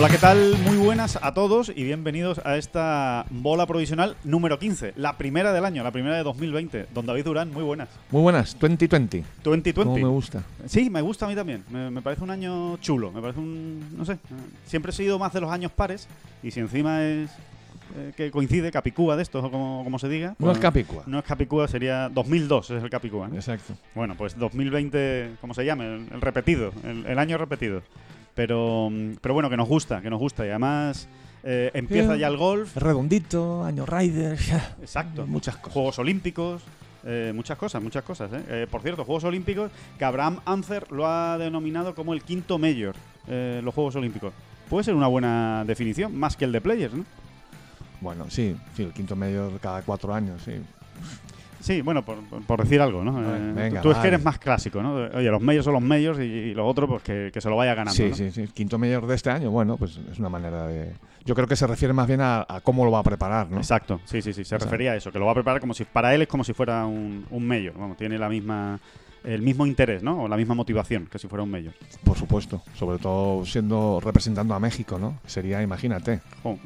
Hola, ¿qué tal? Muy buenas a todos y bienvenidos a esta bola provisional número 15, la primera del año, la primera de 2020. Don David Durán, muy buenas. Muy buenas, 2020. 2020. Como me gusta. Sí, me gusta a mí también. Me, me parece un año chulo. Me parece un. No sé. Siempre he sido más de los años pares. Y si encima es. eh, que coincide, Capicúa de estos, o como, como se diga. No pues es Capicúa. No es Capicúa, sería 2002, es el Capicúa. ¿no? Exacto. Bueno, pues 2020, ¿cómo se llama? El, el repetido, el, el año repetido. Pero, mm, pero bueno, que nos gusta, que nos gusta. Y además eh, empieza Sí. ya el golf. Redondito, año Rider. Exacto. Muchas cosas. Juegos Olímpicos. eh, muchas cosas, muchas cosas. ¿eh? Eh, por cierto, Juegos Olímpicos, que Abraham Ancer lo ha denominado como el quinto mayor, eh, los Juegos Olímpicos. Puede ser una buena definición, más que el de Players, ¿no? Bueno, sí, sí, el quinto medio cada cuatro años, sí. Sí, bueno, por, por decir algo, ¿no? Eh, venga, tú es que eres más clásico, ¿no? Oye, los medios son los medios y, y los otros, pues que, que se lo vaya ganando. Sí, ¿no? sí, sí. El quinto mayor de este año, bueno, pues es una manera de. Yo creo que se refiere más bien a, a cómo lo va a preparar, ¿no? Exacto, sí, sí, sí. Se refería a eso, que lo va a preparar como si para él es como si fuera un, un mayor. Vamos, tiene la misma el mismo interés, ¿no? O la misma motivación que si fuera un mayor. Por supuesto. Sobre todo siendo representando a México, ¿no? Sería, imagínate.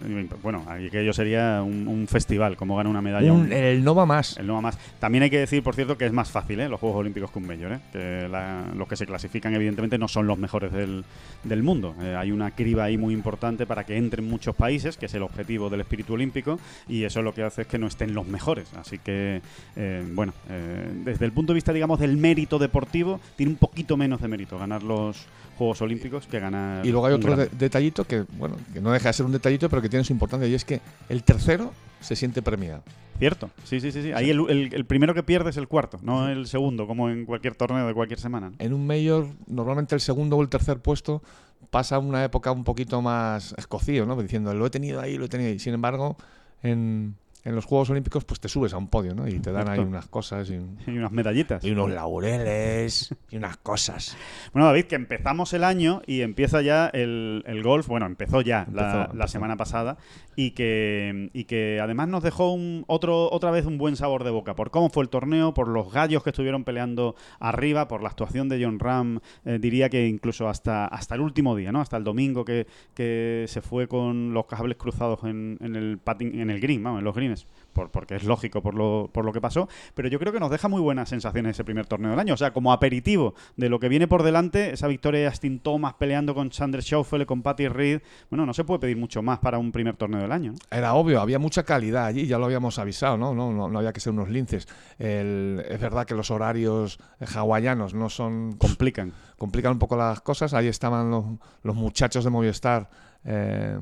Y, bueno, ahí que ello sería un, un festival, como gana una medalla. Un- un- el no va más. el no va más. También hay que decir, por cierto, que es más fácil, ¿eh? Los Juegos Olímpicos que un mayor, ¿eh? Que la- los que se clasifican, evidentemente, no son los mejores del, del mundo. Eh, hay una criba ahí muy importante para que entren muchos países, que es el objetivo del espíritu olímpico, y eso lo que hace es que no estén los mejores. Así que, eh, bueno, eh, desde el punto de vista, digamos, del mérito deportivo, tiene un poquito menos de mérito ganar los Juegos Olímpicos que ganar. Y luego hay otro de- detallito que, bueno, que no deja de ser un detallito, pero que tiene su importancia, y es que el tercero se siente premiado. Cierto, sí, sí, sí. sí. Ahí el, el- el primero que pierde es el cuarto, no el segundo, como en cualquier torneo de cualquier semana. ¿no? En un mayor, normalmente el segundo o el tercer puesto pasa una época un poquito más escocío, ¿no? Diciendo, lo he tenido ahí, lo he tenido ahí. Sin embargo, en, en los Juegos Olímpicos, pues te subes a un podio, ¿no? Y te dan ahí unas cosas y, un- Y unas medallitas. y unos laureles y unas cosas. Bueno, David, que empezamos el año y empieza ya el, el golf. Bueno, empezó ya Empezó, la, semana pasada y que, y que además nos dejó un, otro, otra vez un buen sabor de boca por cómo fue el torneo, por los gallos que estuvieron peleando arriba, por la actuación de John Ram. eh, diría que incluso hasta, hasta el último día, ¿no? Hasta el domingo que, que se fue con los cables cruzados en, en el patin, en el green, vamos, en los greens. Por, porque es lógico por lo, por lo que pasó, pero yo creo que nos deja muy buenas sensaciones ese primer torneo del año. O sea, como aperitivo de lo que viene por delante, esa victoria de Astin Thomas peleando con Sander Schaufel, con Patty Reed, bueno, no se puede pedir mucho más para un primer torneo del año. ¿no? Era obvio, había mucha calidad allí, ya lo habíamos avisado, ¿no? No, no, no había que ser unos linces. El- es verdad que los horarios hawaianos no son Complican. complican un poco las cosas. Ahí estaban los, los muchachos de Movistar. eh,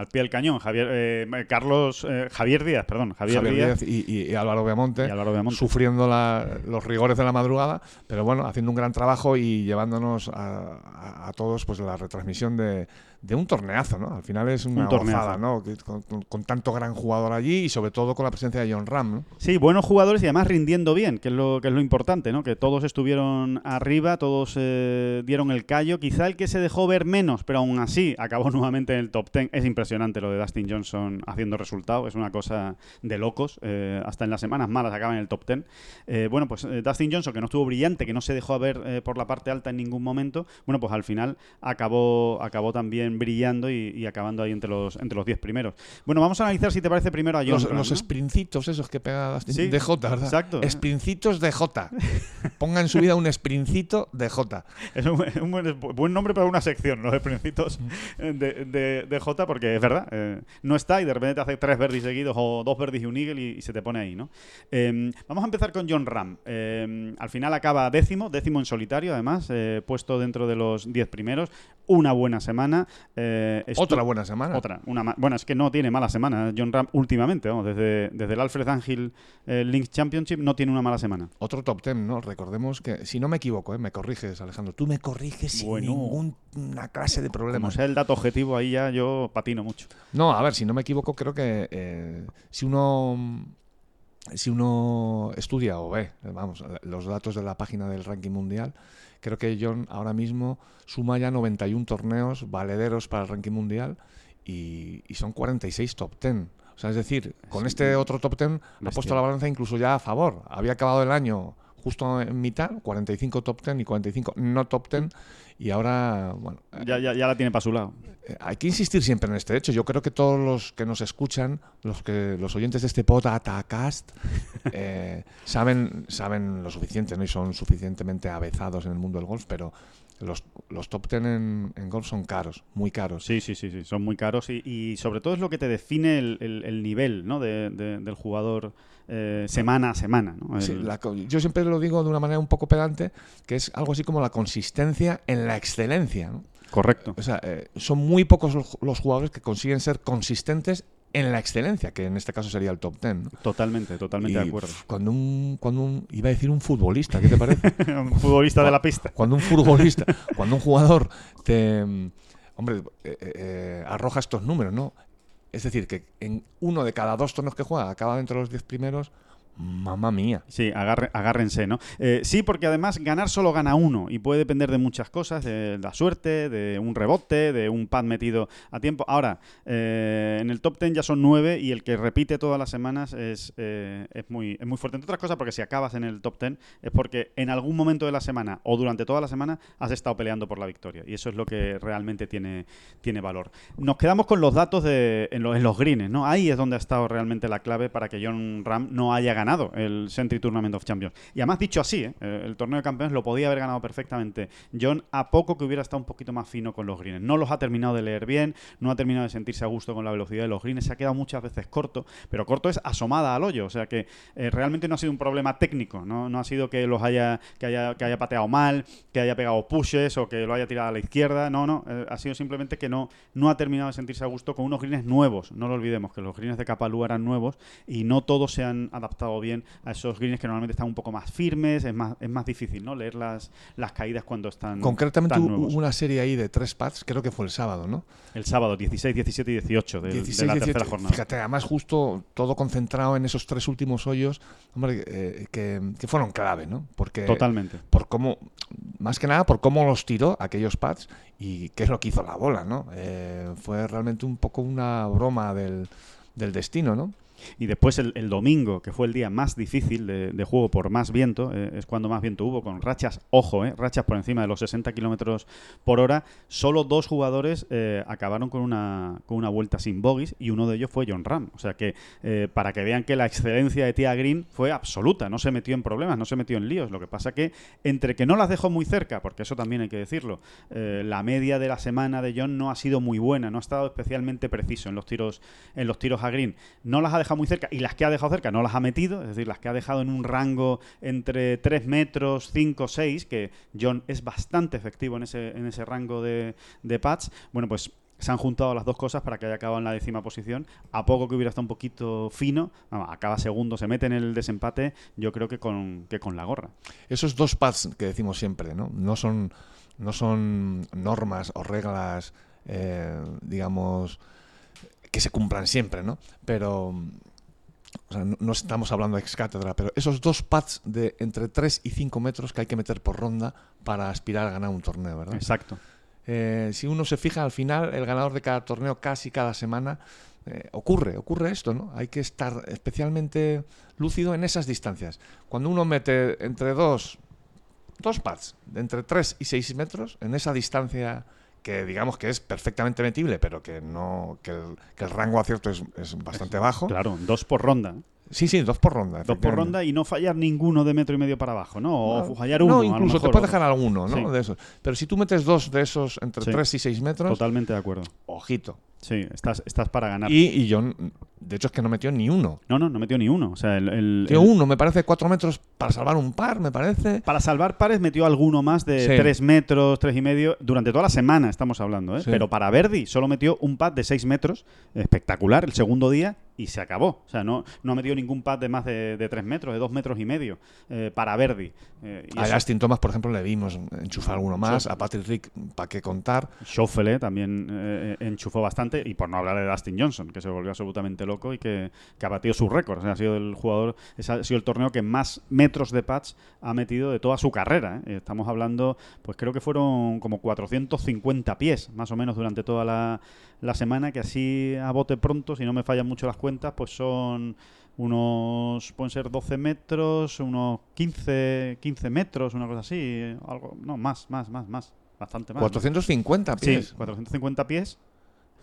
Al pie del cañón, Javier, eh, Carlos, eh, Javier Díaz, perdón, Javier, Javier Díaz, Díaz y, y- y Álvaro Beamonte, y Álvaro Beamonte. sufriendo la- los rigores de la madrugada, pero bueno, haciendo un gran trabajo y llevándonos a, a- a todos pues la retransmisión de, de un torneazo, ¿no? Al final es una Un gozada, ¿no? Con, con- con tanto gran jugador allí y sobre todo con la presencia de John Ram, ¿no? Sí, buenos jugadores y además rindiendo bien, que es lo, que es lo importante, ¿no? Que todos estuvieron arriba, todos eh, dieron el callo. Quizá el que se dejó ver menos, pero aún así acabó nuevamente en el top 10. Es impresionante lo de Dustin Johnson haciendo resultado, es una cosa de locos. eh, hasta en las semanas malas acaba en el top 10. Eh, bueno, pues eh, Dustin Johnson, que no estuvo brillante, que no se dejó ver por la parte alta en ningún momento, bueno, pues al final acabó, acabó también brillando y, y acabando ahí entre los entre los 10 primeros. Bueno, vamos a analizar si te parece primero a John Los, Ram, los ¿no? sprincitos esos que pega Dustin- Sí, de J, ¿verdad? exacto. Sprincitos de J. Ponga en su vida un sprincito de J. Es un, un buen, buen nombre para una sección, los principios de, de, de J, porque es verdad, eh, no está y de repente te hace tres verdis seguidos o dos verdis y un eagle y, y se te pone ahí, ¿no? Eh, vamos a empezar con John Ram. Eh, al final acaba décimo, décimo en solitario, además, eh, puesto dentro de los diez primeros. Una buena semana. Eh, Otra buena semana. Otra. Una bueno, es que no tiene mala semana John Ram últimamente, vamos, desde, desde el Alfred Angel eh, Links Championship no tiene una mala semana. Otro top ten, ¿no? Recordemos que, si no me equivoco, ¿eh? me corriges, Alejandro. Tú me corriges sin ninguna clase de problema. sea el dato objetivo, ahí ya yo patino mucho. No, a ver, si no me equivoco, creo que eh, si uno si uno estudia o ve, eh, vamos, los datos de la página del ranking mundial, creo que John ahora mismo suma ya 91 torneos valederos para el ranking mundial y, y son 46 top 10. O sea, es decir, con Sí. este otro top 10 ha puesto la balanza incluso ya a favor. Había acabado el año justo en mitad, 45 top 10 y 45 no top 10 y ahora, bueno, Ya, ya, ya la tiene para su lado. eh, hay que insistir siempre en este hecho. Yo creo que todos los que nos escuchan, los que los oyentes de este podcast, eh, saben, saben lo suficiente, ¿no? Y son suficientemente avezados en el mundo del golf, pero los, los top ten en, en golf son caros, muy caros. Sí, sí, sí, sí, son muy caros y, y sobre todo es lo que te define el, el- el nivel ¿no? de- de- del jugador eh, semana a semana. ¿no? Sí, El- la co- yo siempre lo digo de una manera un poco pedante, que es algo así como la consistencia en la excelencia. ¿no? Correcto. O sea, eh, son muy pocos los jugadores que consiguen ser consistentes en la excelencia, que en este caso sería el top ten. ¿no? Totalmente, totalmente Y, de acuerdo. Cuando un, cuando un, iba a decir un futbolista, ¿qué te parece? Un futbolista de la pista. cuando un futbolista, cuando un jugador te, mm, hombre, eh, eh, eh, arroja estos números, ¿no? Es decir, que en uno de cada dos torneos que juega acaba dentro de los diez primeros, mamá mía. Sí, agarre- agárrense, ¿no? Eh, sí, porque además ganar solo gana uno y puede depender de muchas cosas, de la suerte, de un rebote, de un pad metido a tiempo. Ahora, eh, en el top 10 ya son nueve y el que repite todas las semanas es, eh, es, muy, es muy fuerte. Entre otras cosas, porque si acabas en el top 10 es porque en algún momento de la semana o durante toda la semana has estado peleando por la victoria y eso es lo que realmente tiene, tiene valor. Nos quedamos con los datos de, en, los, en los greens, ¿no? Ahí es donde ha estado realmente la clave para que John Ram no haya ganado el Sentry Tournament of Champions. Y además, dicho así, ¿eh? el torneo de campeones lo podía haber ganado perfectamente John a poco que hubiera estado un poquito más fino con los greens. No los ha terminado de leer bien, no ha terminado de sentirse a gusto con la velocidad de los greens, se ha quedado muchas veces corto, pero corto es asomada al hoyo, o sea que eh, realmente no ha sido un problema técnico, no, no ha sido que los haya que, haya que haya pateado mal, que haya pegado pushes o que lo haya tirado a la izquierda, no, no, eh, ha sido simplemente que no, no ha terminado de sentirse a gusto con unos greens nuevos, no lo olvidemos, que los greens de Capalú eran nuevos y no todos se han adaptado bien a esos greens que normalmente están un poco más firmes, es más, es más difícil, ¿no? Leer las, las caídas cuando están Concretamente tan hubo una serie ahí de tres pads, creo que fue el sábado, ¿no? El sábado, 16, 17 y 18 del- de, 16, la 17, tercera jornada. Fíjate, además justo todo concentrado en esos tres últimos hoyos, hombre, eh, que, que fueron clave, ¿no? Porque Totalmente. por cómo, más que nada por cómo los tiró aquellos pads y qué es lo que hizo la bola, ¿no? Eh, fue realmente un poco una broma del, del destino, ¿no? Y después el, domingo, que fue el día más difícil de, de juego por más viento, eh, es cuando más viento hubo, con rachas, ojo, eh, rachas por encima de los 60 kilómetros por hora. Solo dos jugadores eh, acabaron con una, con una vuelta sin bogies y uno de ellos fue John Ram. O sea que, eh, para que vean que la excelencia de Tia Green fue absoluta, no se metió en problemas, no se metió en líos. Lo que pasa que, entre que no las dejó muy cerca, porque eso también hay que decirlo, eh, la media de la semana de John no ha sido muy buena, no ha estado especialmente preciso en los tiros, en los tiros a Green. No las ha dejado muy cerca y las que ha dejado cerca no las ha metido, es decir, las que ha dejado en un rango entre 3 metros, 5, 6, que John es bastante efectivo en ese, en ese rango de, de pads. Bueno, pues se han juntado las dos cosas para que haya acabado en la décima posición. A poco que hubiera estado un poquito fino, acaba segundo, se mete en el desempate, yo creo que con, que con la gorra. Esos dos pads que decimos siempre, ¿no? No son, no son normas o reglas, eh, digamos, que se cumplan siempre, ¿no? Pero, o sea, no, estamos hablando ex cátedra, pero esos dos pads de entre 3 y 5 metros que hay que meter por ronda para aspirar a ganar un torneo, ¿verdad? Exacto. Eh, si uno se fija al final, el ganador de cada torneo, casi cada semana, eh, ocurre, ocurre esto, ¿no? Hay que estar especialmente lúcido en esas distancias. Cuando uno mete entre dos, dos pads, de entre 3 y 6 metros, en esa distancia que digamos que es perfectamente metible, pero que no que el, que el rango acierto es, es bastante bajo. Claro, dos por ronda. Sí, sí, dos por ronda. Dos por ronda y no fallar ninguno de metro y medio para abajo, ¿no? O No, fallar uno. No, incluso te puedes dejar alguno, ¿no? Sí. De esos. Pero si tú metes dos de esos entre Sí. 3 y 6 metros, Totalmente de acuerdo. ojito. Sí, estás, estás para ganar. Y, y yo, de hecho, es que no metió ni uno. No, no, no metió ni uno. O sea, el, el- Metió el- uno, me parece, cuatro metros para salvar un par, me parece. Para salvar pares metió alguno más de Sí. 3 metros, tres y medio, durante toda la semana estamos hablando, ¿eh? Sí. Pero para Verdi solo metió un pad de 6 metros, espectacular, el segundo día, y se acabó. O sea, no, no ha metido ningún pad de más de, de 3 metros, de 2 metros y medio, eh, para Verdi. Eh, y A eso- Justin Thomas, por ejemplo, le vimos enchufar alguno más. A Patrick Rick, ¿para qué contar? Schoffele también eh, enchufó bastante y por no hablar de Dustin Johnson, que se volvió absolutamente loco y que, que ha batido su récord. O sea, ha sido el jugador, ha sido el torneo que más metros de patch ha metido de toda su carrera. Estamos hablando, pues creo que fueron como 450 pies, más o menos, durante toda la, la semana, que así a bote pronto, si no me fallan mucho las cuentas, pues son unos pueden ser 12 metros, unos 15, 15 metros, una cosa así, algo, no, más, más, más, más, bastante más. 450 pies. Sí, 450 pies.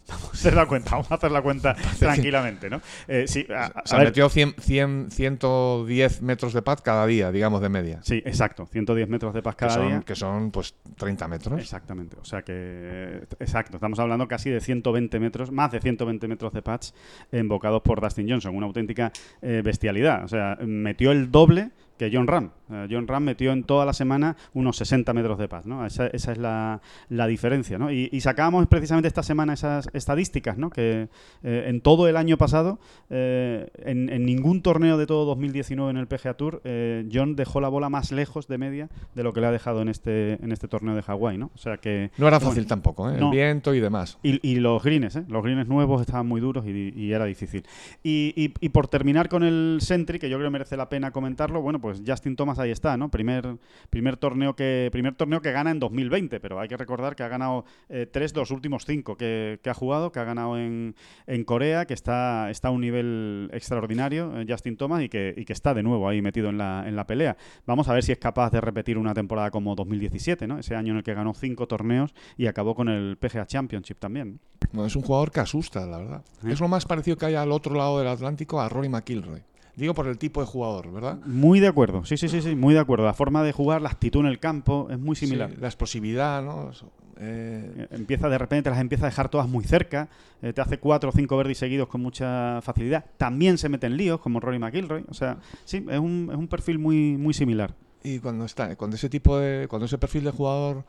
Vamos a hacer la cuenta, vamos a hacer la cuenta tranquilamente, ¿no? Eh, sí, a, a Se metió 100, 100, 110 metros de pad cada día, digamos, de media. sí, exacto, 110 metros de paz Que cada son, día. que son, pues, 30 metros. Exactamente, o sea que, exacto, estamos hablando casi de 120 metros, más de 120 metros de patch embocados por Dustin Johnson, una auténtica eh, bestialidad, o sea, metió el doble que John Ram. Eh, John Ram metió en toda la semana unos 60 metros de patch, ¿no? Esa, esa es la, la diferencia, ¿no? Y, y sacábamos precisamente esta semana esas estadísticas, ¿no? Que eh, en todo el año pasado, eh, en, en ningún torneo de todo 2019 en el PGA Tour, eh, John dejó la bola más lejos de media de lo que le ha dejado en este, en este torneo de Hawái, ¿no? O sea que... No era bueno, fácil tampoco, ¿eh? no. El viento y demás. y, y los greens, ¿eh? Los greens nuevos estaban muy duros y, y era difícil. Y, y- y por terminar con el Sentry, que yo creo que merece la pena comentarlo, bueno, pues Justin Thomas ahí está, ¿no? Primer, primer, torneo, que, primer torneo que gana en 2020, pero hay que recordar que ha ganado eh, tres de los últimos cinco que, que ha jugado, que ha ganado en, en Corea, que está, está a un nivel extraordinario, eh, Justin Thomas, y que, y que está de nuevo ahí metido en la, en la pelea. Vamos a ver si es capaz de repetir una temporada como 2017, ¿no? Ese año en el que ganó cinco torneos y acabó con el PGA Championship también. Es un jugador que asusta, la verdad. ¿Eh? Es lo más parecido que hay al otro lado del Atlántico a Rory McIlroy. Digo por el tipo de jugador, ¿verdad? Muy de acuerdo, sí, sí, sí, sí, muy de acuerdo. La forma de jugar, la actitud en el campo es muy similar. Sí, la explosividad, ¿no? Eh, Eh, Empieza de repente, las empieza a dejar todas muy cerca, eh, te hace cuatro o cinco verdes seguidos con mucha facilidad. También se mete en líos, como Rory McIlroy. O sea, sí, es un, es un perfil muy, muy similar. y cuando está, cuando ese tipo de, cuando ese perfil de jugador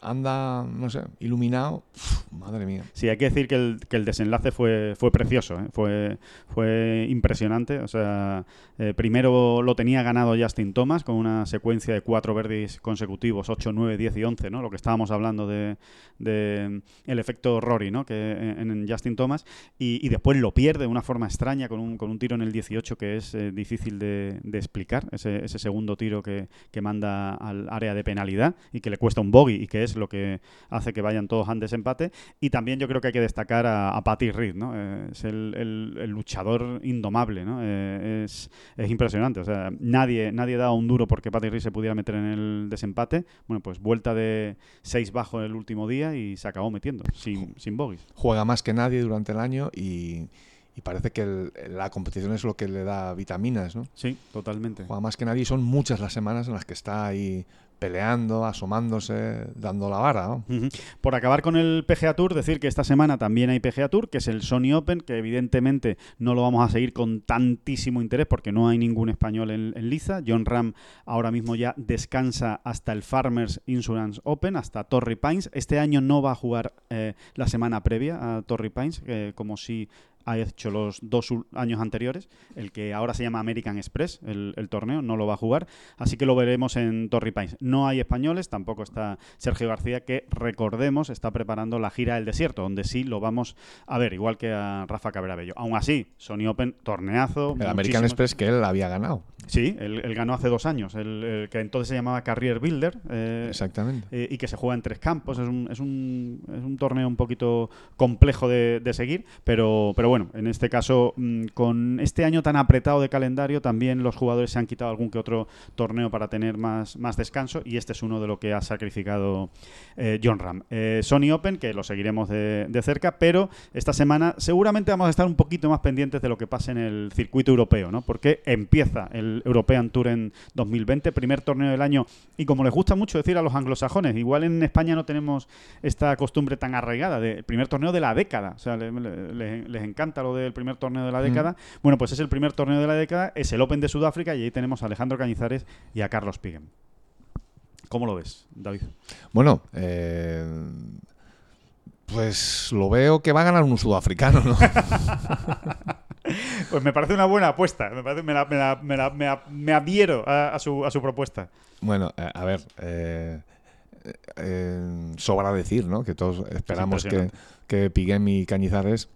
anda, no sé, iluminado, madre mía. Sí, hay que decir que el, que el desenlace fue, fue precioso, ¿eh? fue, fue impresionante. O sea, eh, primero lo tenía ganado Justin Thomas con una secuencia de cuatro verdes consecutivos, 8, 9, 10 y 11, ¿no? Lo que estábamos hablando de, de el efecto Rory, ¿no? Que en, en Justin Thomas. Y, y después lo pierde de una forma extraña con un, con un tiro en el 18 que es eh, difícil de, de explicar. Ese, ese segundo tiro que, que manda al área de penalidad y que le cuesta un bogey y que es lo que hace que vayan todos a desempate. Y también yo creo que hay que destacar a, a Patty Reed, ¿no? Eh, es el, el- el luchador indomable, ¿no? Eh, es, es impresionante. O sea, nadie, nadie da un duro porque Patty Reed se pudiera meter en el desempate. Bueno, pues vuelta de 6 bajo el último día y se acabó metiendo, sin, sin bogies. Juega más que nadie durante el año y, y parece que el- la competición es lo que le da vitaminas, ¿no? Sí, totalmente. Juega más que nadie y son muchas las semanas en las que está ahí peleando, asomándose, dando la vara, ¿no? Por acabar con el PGA Tour, decir que esta semana también hay PGA Tour, que es el Sony Open, que evidentemente no lo vamos a seguir con tantísimo interés porque no hay ningún español en, en liza. John Ram ahora mismo ya descansa hasta el Farmers Insurance Open, hasta Torrey Pines. Este año no va a jugar eh, la semana previa a Torrey Pines, eh, como si ha hecho los dos años anteriores. El que ahora se llama American Express, el, el torneo, no lo va a jugar. Así que lo veremos en Torrey Pines. No hay españoles, tampoco está Sergio García, que recordemos está preparando la gira del desierto, donde sí lo vamos a ver, igual que a Rafa Cabrera Bello. Aún así, Sony Open, torneazo. El American Express que él había ganado. Sí, él, él ganó hace dos años, el, el que entonces se llamaba Career Builder. eh, Exactamente. eh, y que se juega en tres campos. Es un, es un, es un torneo un poquito complejo de, de seguir, pero, pero bueno, en este caso, mm, con este año tan apretado de calendario, también los jugadores se han quitado algún que otro torneo para tener más, más descanso y este es uno de lo que ha sacrificado eh, John Ram. Eh, Sony Open, que lo seguiremos de, de cerca, pero esta semana seguramente vamos a estar un poquito más pendientes de lo que pase en el circuito europeo, ¿no? Porque empieza el European Tour en 2020, primer torneo del año, y como les gusta mucho decir a los anglosajones, igual en España no tenemos esta costumbre tan arraigada de primer torneo de la década, o sea, le- le- le- les, encanta lo del primer torneo de la década. Bueno, pues es el primer torneo de la década, es el Open de Sudáfrica y ahí tenemos a Alejandro Cañizares y a Carlos Pigem. ¿Cómo lo ves, David? Bueno, eh, pues lo veo que va a ganar un sudafricano, ¿no? Pues me parece una buena apuesta, me, parece- me la- me la- me la- me a- me adhiero a, a su, a su propuesta. Bueno, eh, a ver, eh, eh, sobra decir, ¿no? Que todos esperamos que, que Piguem y Cañizares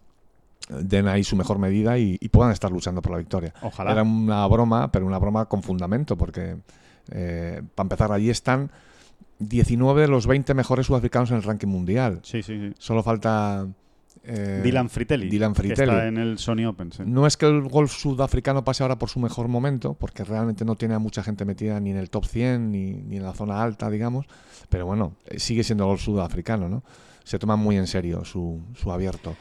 den ahí su mejor medida y, y puedan estar luchando por la victoria. Ojalá. Era una broma, pero una broma con fundamento, porque eh, para empezar, allí están 19 de los 20 mejores sudafricanos en el ranking mundial. Sí, sí, sí. Solo falta... eh, Dylan Fritelli. Dylan Que Fritelli. está en el Sony Open. sí. No es que el golf sudafricano pase ahora por su mejor momento, porque realmente no tiene a mucha gente metida ni en el top 100 ni, ni en la zona alta, digamos, pero bueno, eh, sigue siendo golf sudafricano, ¿no? Se toma muy en serio su, su abierto.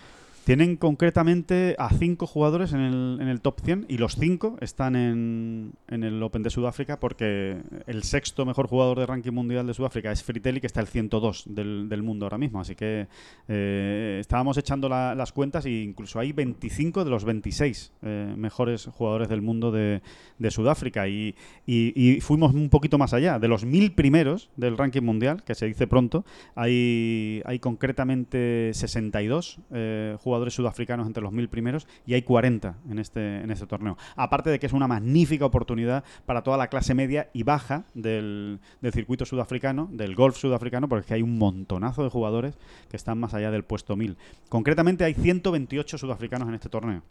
Tienen concretamente a cinco jugadores en el, en el top 100 y los cinco están en, el Open de Sudáfrica porque el sexto mejor jugador de ranking mundial de Sudáfrica es Fritelli, que está el 102 del, del mundo ahora mismo. Así que eh, estábamos echando la- las cuentas e incluso hay 25 de los 26 eh, mejores jugadores del mundo de, Sudáfrica. Y, fuimos un poquito más allá. De los mil primeros del ranking mundial, que se dice pronto, hay, hay concretamente 62 eh, jugadores sudafricanos entre los mil primeros y hay 40 en este, en este torneo. Aparte de que es una magnífica oportunidad para toda la clase media y baja del, del circuito sudafricano, del golf sudafricano, porque es que hay un montonazo de jugadores que están más allá del puesto 1000. Concretamente hay 128 sudafricanos en este torneo.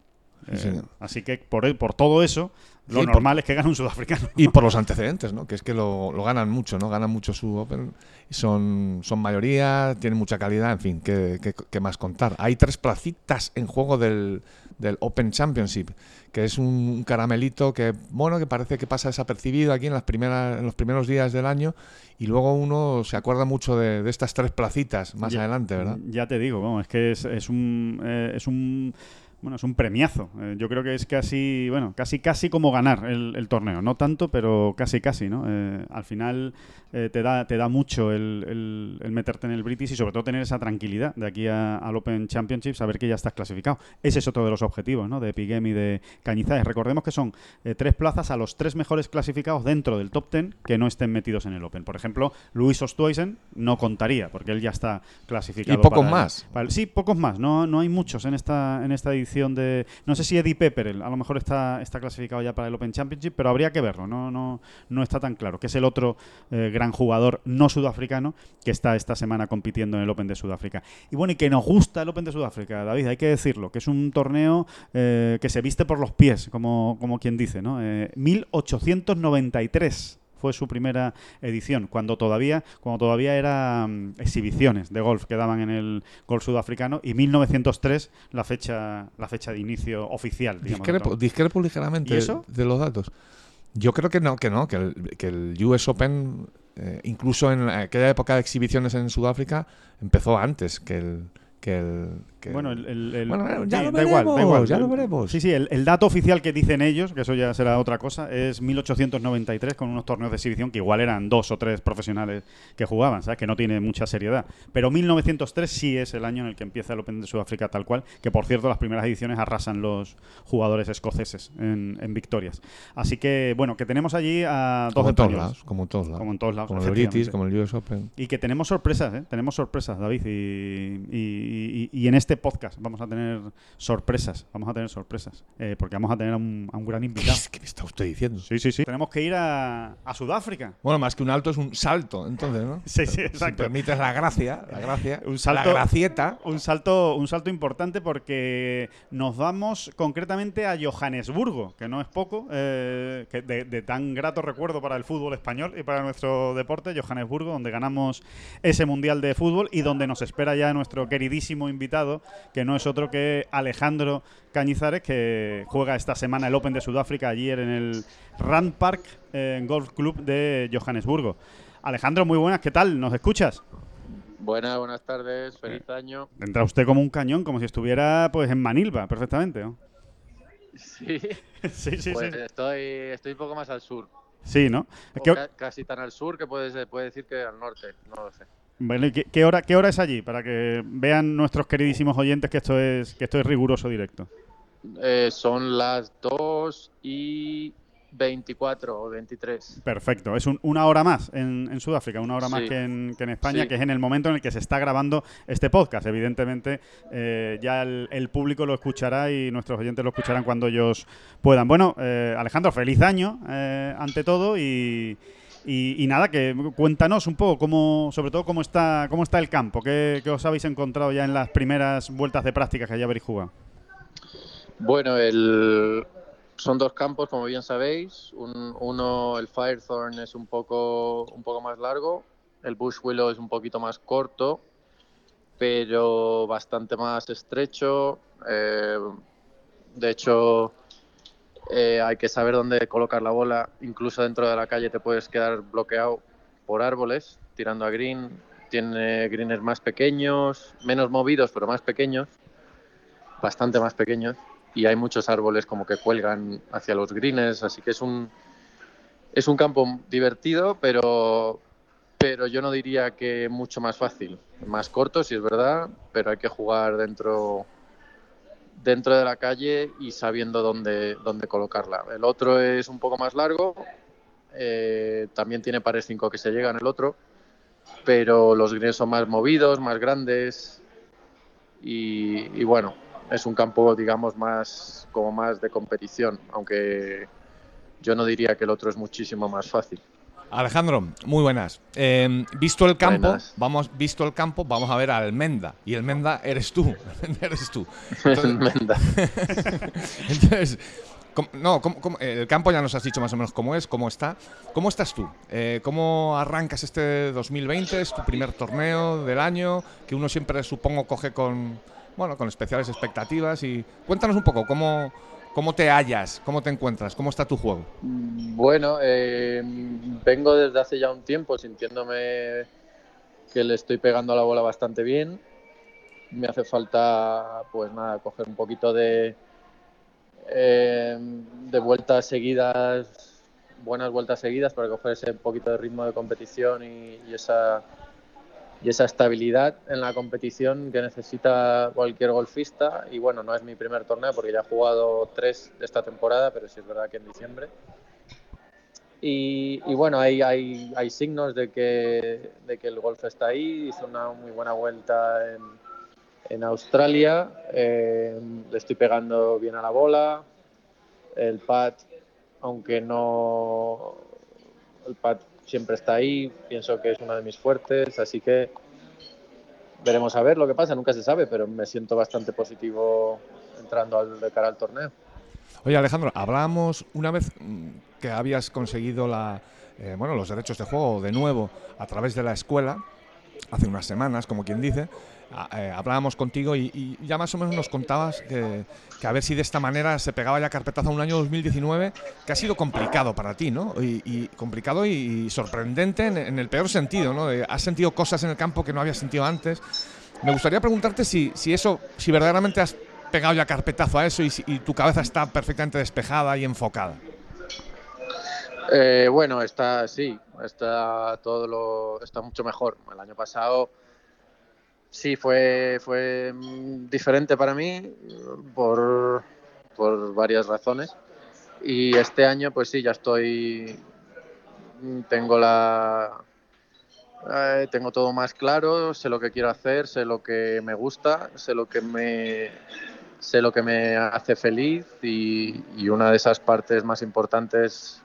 Sí, Eh, así que por, por todo eso, lo Sí, por- normal es que gane un sudafricano. Y por los antecedentes, ¿no? Que es que lo, lo ganan mucho, ¿no? Ganan mucho su Open. Son, son mayoría, tienen mucha calidad, en fin, ¿qué, qué, qué más contar? Hay tres placitas en juego del, del Open Championship, que es un caramelito que, bueno, que parece que pasa desapercibido aquí en, las primeras, en los primeros días del año y luego uno se acuerda mucho de, de estas tres placitas más Ya- adelante, ¿verdad? Ya te digo, es que es, es un eh, es un bueno, es un premiazo. Eh, yo creo que es casi, bueno, casi casi como ganar el, el torneo. No tanto, pero casi casi, ¿no? Eh, al final eh, te da te da mucho el, el- el meterte en el British y sobre todo tener esa tranquilidad de aquí a- al Open Championship, saber que ya estás clasificado. Ese es otro de los objetivos, ¿no? De Piguem y de Cañizares. Recordemos que son eh, tres plazas a los tres mejores clasificados dentro del top ten que no estén metidos en el Open. Por ejemplo, Luis Ostueisen no contaría porque él ya está clasificado. Y pocos para más. para sí, pocos más. No, no hay muchos en esta, en esta edición de. No sé si Eddie Pepperell a lo mejor está, está clasificado ya para el Open Championship, pero habría que verlo. No, no, no está tan claro. Que es el otro eh, gran jugador no sudafricano que está esta semana compitiendo en el Open de Sudáfrica. Y bueno, y que nos gusta el Open de Sudáfrica, David, hay que decirlo, que es un torneo eh, que se viste por los pies, como, como quien dice, ¿no? Eh, 1893 fue su primera edición, cuando todavía, cuando todavía eran exhibiciones de golf que daban en el golf sudafricano, y 1903 la fecha, la fecha de inicio oficial. digamos, Discrepo, discrepo ligeramente de los datos. Yo creo que no, que no, que el, que el US Open, eh, incluso en aquella época de exhibiciones en Sudáfrica, empezó antes que el. Que el que Bueno, el, el- el- Bueno, bueno, ya sí, lo da igual, da veremos, igual. ya lo veremos. Sí, sí, el, dato oficial que dicen ellos, que eso ya será otra cosa, es 1893 con unos torneos de exhibición que igual eran dos o tres profesionales que jugaban, ¿sabes? Que no tiene mucha seriedad. Pero 1903 sí es el año en el que empieza el Open de Sudáfrica tal cual, que por cierto las primeras ediciones arrasan los jugadores escoceses en, en victorias. Así que, bueno, que tenemos allí a dos como en todos lados, como en todos lados. Como en todos lados, Como el British, como el US Open. Y que tenemos sorpresas, ¿eh? Tenemos sorpresas, David. Y, y- y, y- y en este podcast vamos a tener sorpresas, vamos a tener sorpresas, eh, porque vamos a tener a un, a un gran invitado. ¿Qué me está usted diciendo? Sí, sí, sí. Tenemos que ir a, a Sudáfrica. Bueno, más que un alto es un salto, entonces, ¿no? Sí, sí, Si exacto. permites la gracia, la gracia, Un salto- la gracieta. Un salto, un salto importante porque nos vamos concretamente a Johannesburgo, que no es poco, eh, que de, de tan grato recuerdo para el fútbol español y para nuestro deporte, Johannesburgo, donde ganamos ese Mundial de Fútbol y donde nos espera ya nuestro queridísimo invitado, que no es otro que Alejandro Cañizares, que juega esta semana el Open de Sudáfrica ayer en el Rand Park eh, Golf Club de Johannesburgo. Alejandro, muy buenas, ¿qué tal? ¿Nos escuchas? Buenas, buenas tardes, feliz año. Entra usted como un cañón, como si estuviera pues en Manilva, perfectamente. ¿no? Sí, sí, sí, pues sí. estoy, estoy un poco más al sur. Sí, ¿no? O ¿Qué, ca- casi tan al sur que puede, puede decir que al norte, no lo sé. Bueno, ¿y qué- qué hora, ¿Qué hora es allí? Para que vean nuestros queridísimos oyentes que esto es, que esto es riguroso directo. Eh, son las 2 y 24 o 23. Perfecto. Es un- una hora más en, en Sudáfrica, una hora más que en, que en España, Sí. que es en el momento en el que se está grabando este podcast. Evidentemente, eh, ya el, el público lo escuchará y nuestros oyentes lo escucharán cuando ellos puedan. Bueno, eh, Alejandro, feliz año eh, ante todo y, y- y nada, que cuéntanos un poco cómo, sobre todo cómo está, cómo está el campo, qué, os habéis encontrado ya en las primeras vueltas de prácticas que ya habréis jugado. Bueno, el... son dos campos, como bien sabéis. Un- uno, el Firethorn, es un poco, un poco más largo. El Bush Willow es un poquito más corto, pero bastante más estrecho. Eh, de hecho, eh, hay que saber dónde colocar la bola. Incluso dentro de la calle te puedes quedar bloqueado por árboles, tirando a green. Tiene greens más pequeños, menos movidos, pero más pequeños. Bastante más pequeños y hay muchos árboles como que cuelgan hacia los greens, así que es un es un campo divertido, pero pero yo no diría que mucho más fácil, más corto si es verdad, pero hay que jugar dentro dentro de la calle y sabiendo dónde dónde colocarla. El otro es un poco más largo, eh, también tiene pares 5 que se llegan el otro, pero los greens son más movidos, más grandes y, y bueno, es un campo, digamos, más como más de competición, aunque yo no diría que el otro es muchísimo más fácil. Alejandro, muy buenas. Eh, visto el campo, Buenas. vamos, visto el campo, vamos a ver al Menda. Y el Menda eres tú. Eres tú. Entonces, Menda. entonces, ¿cómo- no, ¿cómo- cómo- el campo ya nos has dicho más o menos cómo es, cómo está. ¿Cómo estás tú? Eh, ¿Cómo arrancas este 2020? ¿Es tu primer torneo del año? Que uno siempre, supongo, coge con, bueno, con especiales expectativas. Y cuéntanos un poco, ¿cómo, cómo te hallas? ¿Cómo te encuentras? ¿Cómo está tu juego? Bueno, eh, vengo desde hace ya un tiempo sintiéndome que le estoy pegando a la bola bastante bien. Me hace falta, pues nada, coger un poquito de, eh, de vueltas seguidas, buenas vueltas seguidas para coger ese poquito de ritmo de competición y, y esa y esa estabilidad en la competición que necesita cualquier golfista. Y bueno, no es mi primer torneo porque ya he jugado tres de esta temporada, pero sí es verdad que en diciembre. Y, y bueno, hay, hay, hay signos de que, de que el golf está ahí. Hizo una muy buena vuelta en, en Australia. eh, le estoy pegando bien a la bola. El pad, aunque no. El pad siempre está ahí. Pienso que es uno de mis fuertes. Así que veremos a ver lo que pasa. Nunca se sabe, pero me siento bastante positivo entrando al, de cara al torneo. Oye, Alejandro, hablábamos una vez mm, que habías conseguido la, eh, bueno, los derechos de juego de nuevo a través de la escuela, hace unas semanas, como quien dice. A- eh, hablábamos contigo y, y ya más o menos nos contabas que, que a ver si de esta manera se pegaba ya carpetazo a un año 2019 que ha sido complicado para ti, ¿no? Y, y complicado y, sorprendente en, en el peor sentido, ¿no? De- has sentido cosas en el campo que no habías sentido antes. Me gustaría preguntarte si, si eso, si verdaderamente has pegado ya carpetazo a eso y, y tu cabeza está perfectamente despejada y enfocada. Eh, bueno, está sí, está todo lo está mucho mejor. El año pasado sí fue fue diferente para mí por por varias razones. Y este año pues sí ya estoy tengo la eh, tengo todo más claro, sé lo que quiero hacer, sé lo que me gusta, sé lo que me, sé lo que me hace feliz y, una de esas partes más importantes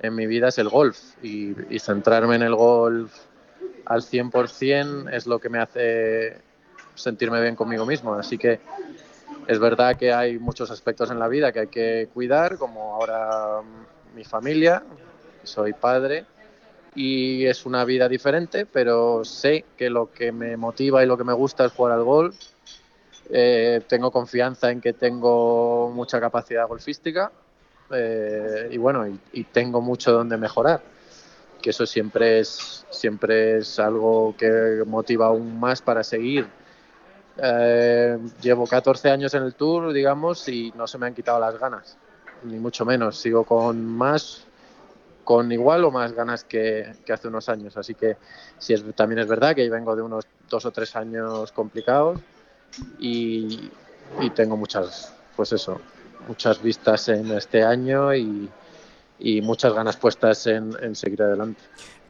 en mi vida es el golf y centrarme en el golf al 100% es lo que me hace sentirme bien conmigo mismo. Así que es verdad que hay muchos aspectos en la vida que hay que cuidar, como ahora mi familia, soy padre y es una vida diferente, pero sé que lo que me motiva y lo que me gusta es jugar al golf. Eh, tengo confianza en que tengo mucha capacidad golfística eh, y bueno, y tengo mucho donde mejorar que eso siempre es, siempre es algo que motiva aún más para seguir. Eh, llevo 14 años en el tour, digamos, y no se me han quitado las ganas, ni mucho menos. Sigo con más, con igual o más ganas que, que hace unos años. Así que sí, es, también es verdad que vengo de unos dos o tres años complicados y, y tengo muchas, pues eso, muchas vistas en este año y, y muchas ganas puestas en, en seguir adelante.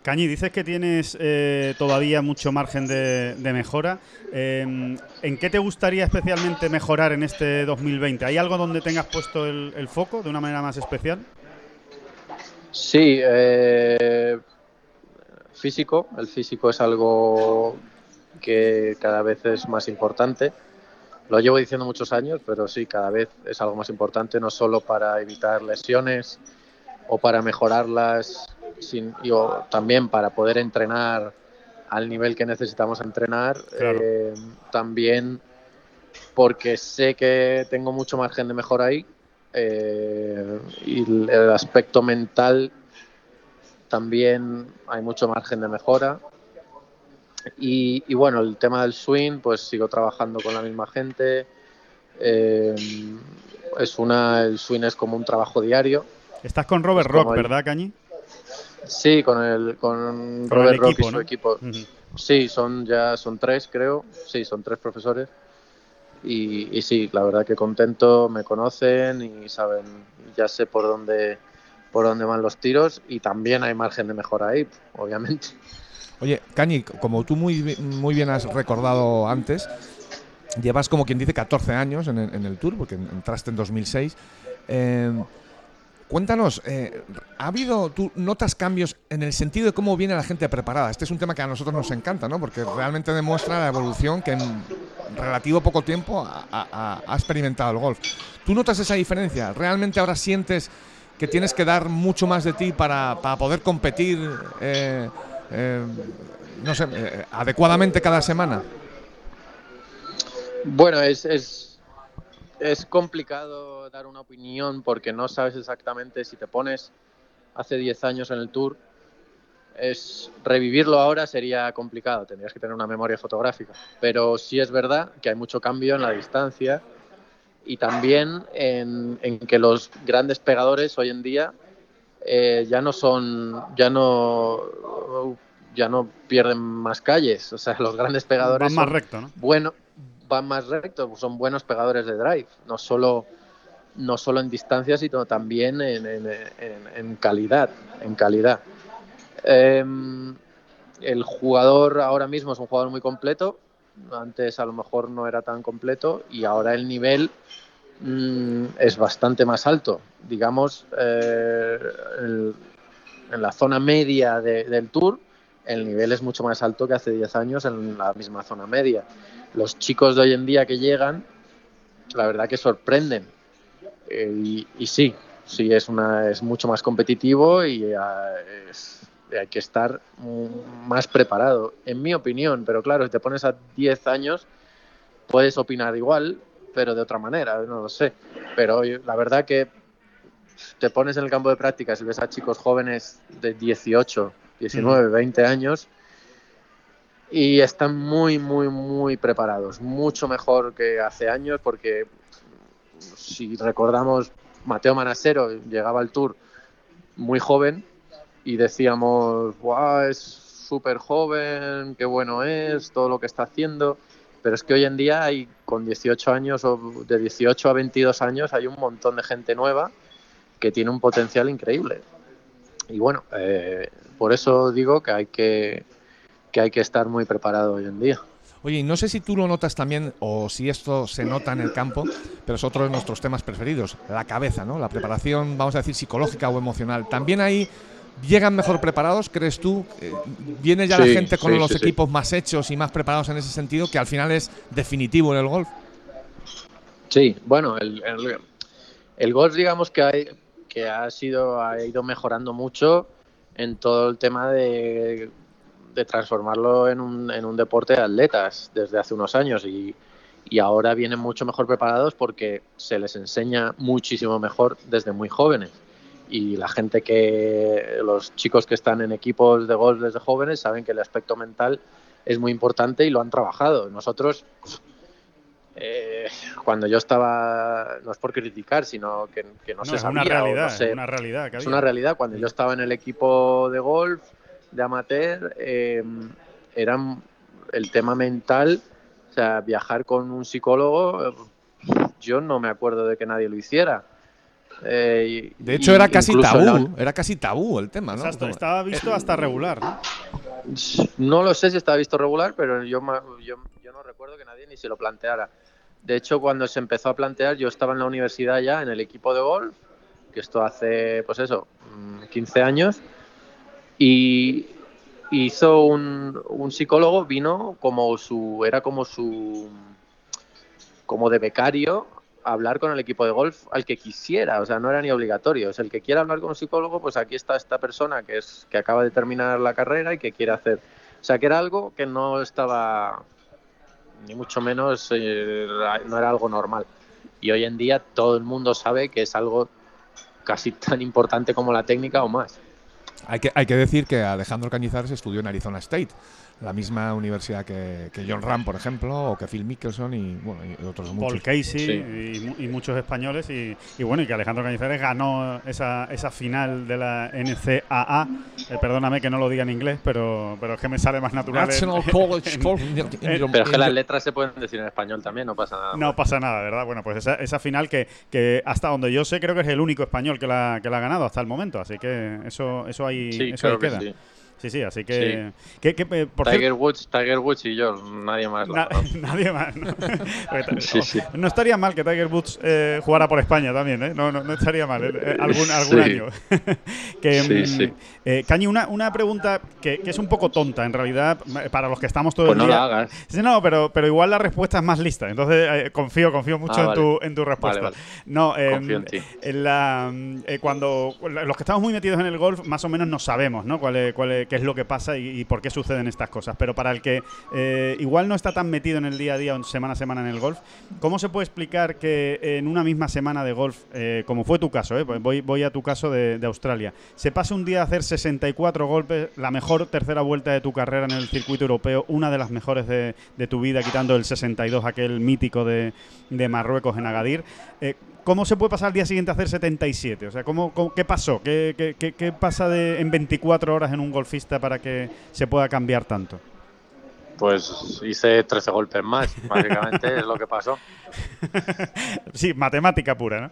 Cañi, dices que tienes eh, todavía mucho margen de, de mejora. Eh, ¿En qué te gustaría especialmente mejorar en este 2020? ¿Hay algo donde tengas puesto el, el foco de una manera más especial? Sí, eh, físico. El físico es algo que cada vez es más importante. Lo llevo diciendo muchos años, pero sí, cada vez es algo más importante, no solo para evitar lesiones, o para mejorarlas sin, y, o también para poder entrenar al nivel que necesitamos entrenar. Claro. Eh, también porque sé que tengo mucho margen de mejora ahí eh, y el, el aspecto mental también hay mucho margen de mejora. Y, y, bueno, el tema del swing, pues sigo trabajando con la misma gente. Eh, es una, el swing es como un trabajo diario. Estás con Robert Rock, el- ¿verdad, Cañi? Sí, con el con Con Robert el Rock y su ¿no? equipo. Sí, son ya son tres, creo. Sí, son tres profesores. Y, y sí, la verdad que contento, me conocen y saben, ya sé por dónde por dónde van los tiros y también hay margen de mejora ahí, obviamente. Oye, Cañi, como tú muy, muy bien has recordado antes, llevas como quien dice 14 años en el, en el Tour, porque entraste en 2006. Eh, cuéntanos, eh, ¿ha habido, tú notas cambios en el sentido de cómo viene la gente preparada? Este es un tema que a nosotros nos encanta, ¿no? Porque realmente demuestra la evolución que en relativo poco tiempo ha, experimentado el golf. ¿Tú notas esa diferencia? ¿Realmente ahora sientes que tienes que dar mucho más de ti para, para poder competir? eh, eh, adecuadamente cada semana. Bueno, es, es, es complicado dar una opinión porque no sabes exactamente si te pones hace 10 años en el tour. Es revivirlo ahora sería complicado, tendrías que tener una memoria fotográfica. Pero sí es verdad que hay mucho cambio en la distancia y también en, en que los grandes pegadores hoy en día eh, ya no son, ya no, ya no pierden más calles. O sea, los grandes pegadores Van más son recto, ¿no? bueno, van más recto, son buenos pegadores de drive, no solo, no solo en distancia, sino también en, calidad, en calidad. Em, el jugador ahora mismo es un jugador muy completo, antes a lo mejor no era tan completo y ahora el nivel mm, es bastante más alto. Digamos, eh, en la zona media de- del tour el nivel es mucho más alto que hace 10 años en la misma zona media. Los chicos de hoy en día que llegan, la verdad que sorprenden. Eh, y, y sí, sí, es, una, es mucho más competitivo y eh, es- hay que estar más preparado, en mi opinión. Pero claro, si te pones a 10 años, puedes opinar igual, pero de otra manera, no lo sé. Pero la verdad que te pones en el campo de prácticas y ves a chicos jóvenes de 18, 19, 20 años y están muy, muy, muy preparados, mucho mejor que hace años porque si recordamos, Mateo Manasero llegaba al Tour muy joven y decíamos, wow, es súper joven, qué bueno es, todo lo que está haciendo. Pero es que hoy en día hay con 18 años o de 18 a 22 años hay un montón de gente nueva que tiene un potencial increíble. Y bueno, eh, por eso digo que hay que que hay que estar muy preparado hoy en día. Oye, y no sé si tú lo notas también o si esto se nota en el campo, pero es otro de nuestros temas preferidos, la cabeza, ¿no? La preparación, vamos a decir, psicológica o emocional. También ahí llegan mejor preparados, ¿crees tú? Eh, ¿Viene ya la gente con los equipos más hechos y más preparados en ese sentido, que al final es definitivo en el golf? Sí, bueno, el, el, golf digamos que, hay, que ha, sido, ha ido mejorando mucho en todo el tema de de transformarlo en un, en un deporte de atletas desde hace unos años y, y ahora vienen mucho mejor preparados porque se les enseña muchísimo mejor desde muy jóvenes. Y la gente que, los chicos que están en equipos de golf desde jóvenes saben que el aspecto mental es muy importante y lo han trabajado. Nosotros, eh, cuando yo estaba, no es por criticar, sino que, que no, se sabía. Es una realidad, una realidad. Es una realidad. Cuando yo estaba en el equipo de golf, de amateur eh, eran el tema mental, o sea, viajar con un psicólogo, yo no me acuerdo de que nadie lo hiciera. Eh, de hecho, era casi tabú, era casi tabú el tema, ¿no? estaba visto hasta regular, ¿no? No lo sé si estaba visto regular, pero yo, yo, yo no recuerdo que nadie ni se lo planteara. De hecho, cuando se empezó a plantear, yo estaba en la universidad ya, en el equipo de golf, que esto hace, pues eso, 15 mm, años, y hizo un, un psicólogo, vino como su, era como su, como de becario, hablar con el equipo de golf al que quisiera, o sea, no era ni obligatorio. Es el que quiera hablar con un psicólogo, pues aquí está esta persona que es que acaba de terminar la carrera y que quiere hacer. O sea, que era algo que no estaba ni mucho menos eh, no era algo normal. Y hoy en día todo el mundo sabe que es algo casi tan importante como la técnica o más. Hay que, hay que decir que Alejandro Cañizares estudió en Arizona State, la misma universidad que, John Ram, por ejemplo, o que Phil Mickelson y, bueno, y otros muchos. Paul Casey y, muchos españoles. Y, bueno, y que Alejandro Cañizares ganó esa, esa final de la NCAA. Eh, perdóname que no lo diga en inglés, pero, pero es que me sale más natural. National College Pero es que las letras se pueden decir en español también, no pasa nada. No pasa nada, ¿verdad? Bueno, pues esa, esa final que, que hasta donde yo sé creo que es el único español que la, que la ha ganado hasta el momento. Así que eso, eso ahí, eso ahí queda. Sí, sí, así que. Eh, Tiger, Woods, Tiger Woods y yo, nadie más. nadie más. ¿no? no estaría mal que Tiger Woods eh, jugara por España también, ¿eh? No, no, estaría mal, eh, algún, algún año. que, mm, Cañi, una, una pregunta que, que, es un poco tonta, en realidad, para los que estamos todo pues el día. no la hagas. Sí, no, pero, pero igual la respuesta es más lista. Entonces, confío, confío mucho ah, en, tu, en tu respuesta. No, confío en ti. En la, cuando los que estamos muy metidos en el golf, más o menos no sabemos, ¿no? Cuál es, cuál es qué es lo que pasa y, por qué suceden estas cosas. Pero para el que eh, igual no está tan metido en el día a día o semana a semana en el golf, ¿cómo se puede explicar que en una misma semana de golf, eh, como fue tu caso, eh, voy, voy a tu caso de, Australia, se pasa un día a hacer 64 golpes, la mejor tercera vuelta de tu carrera en el circuito europeo, una de las mejores de, tu vida, quitando el 62, aquel mítico de, de Marruecos en Agadir? ¿Cómo se puede pasar al día siguiente a hacer 77? O sea, ¿cómo, qué pasó? ¿Qué, qué, pasa de, en 24 horas en un golfista para que se pueda cambiar tanto? Pues hice 13 golpes más, básicamente es lo que pasó. sí, matemática pura, ¿no?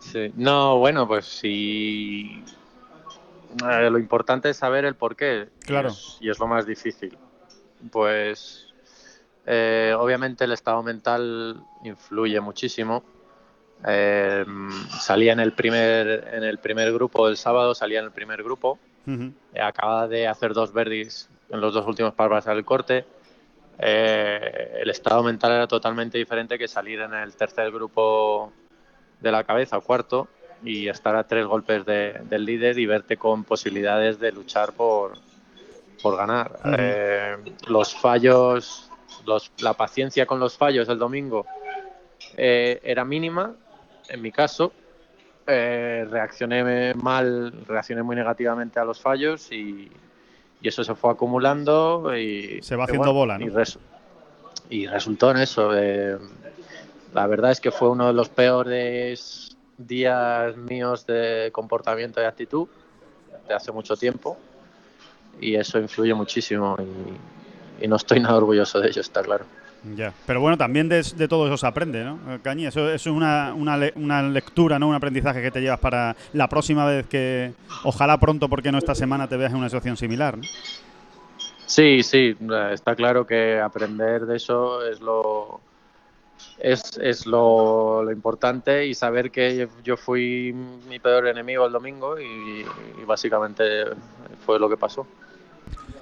Sí. No, bueno, pues sí. Eh, lo importante es saber el por qué. Claro. Y es, lo más difícil. Pues eh, obviamente el estado mental influye muchísimo eh, salía en el primer en el primer grupo el sábado, salía en el primer grupo. Acaba de hacer dos verdis en los dos últimos para pasar el corte. Eh, el estado mental era totalmente diferente que salir en el tercer grupo de la cabeza o cuarto y estar a tres golpes del líder y verte con posibilidades de luchar por, por ganar. Eh, los fallos, los, la paciencia con los fallos el domingo eh, era mínima en mi caso, eh, reaccioné mal, reaccioné muy negativamente a los fallos y, eso se fue acumulando y se va haciendo bola, ¿no? Y, resultó en eso. Eh, la verdad es que fue uno de los peores días míos de comportamiento y actitud de hace mucho tiempo y eso influye muchísimo y no estoy nada orgulloso de ello, está claro. Ya, pero bueno, también de, todo eso se aprende, ¿no? Cañi, eso, es una, una, una, lectura, ¿no? Un aprendizaje que te llevas para la próxima vez que, ojalá pronto, porque no esta semana, te veas en una situación similar, ¿no? Sí, sí, está claro que aprender de eso es lo es, es lo, importante y saber que yo fui mi peor enemigo el domingo y básicamente fue lo que pasó.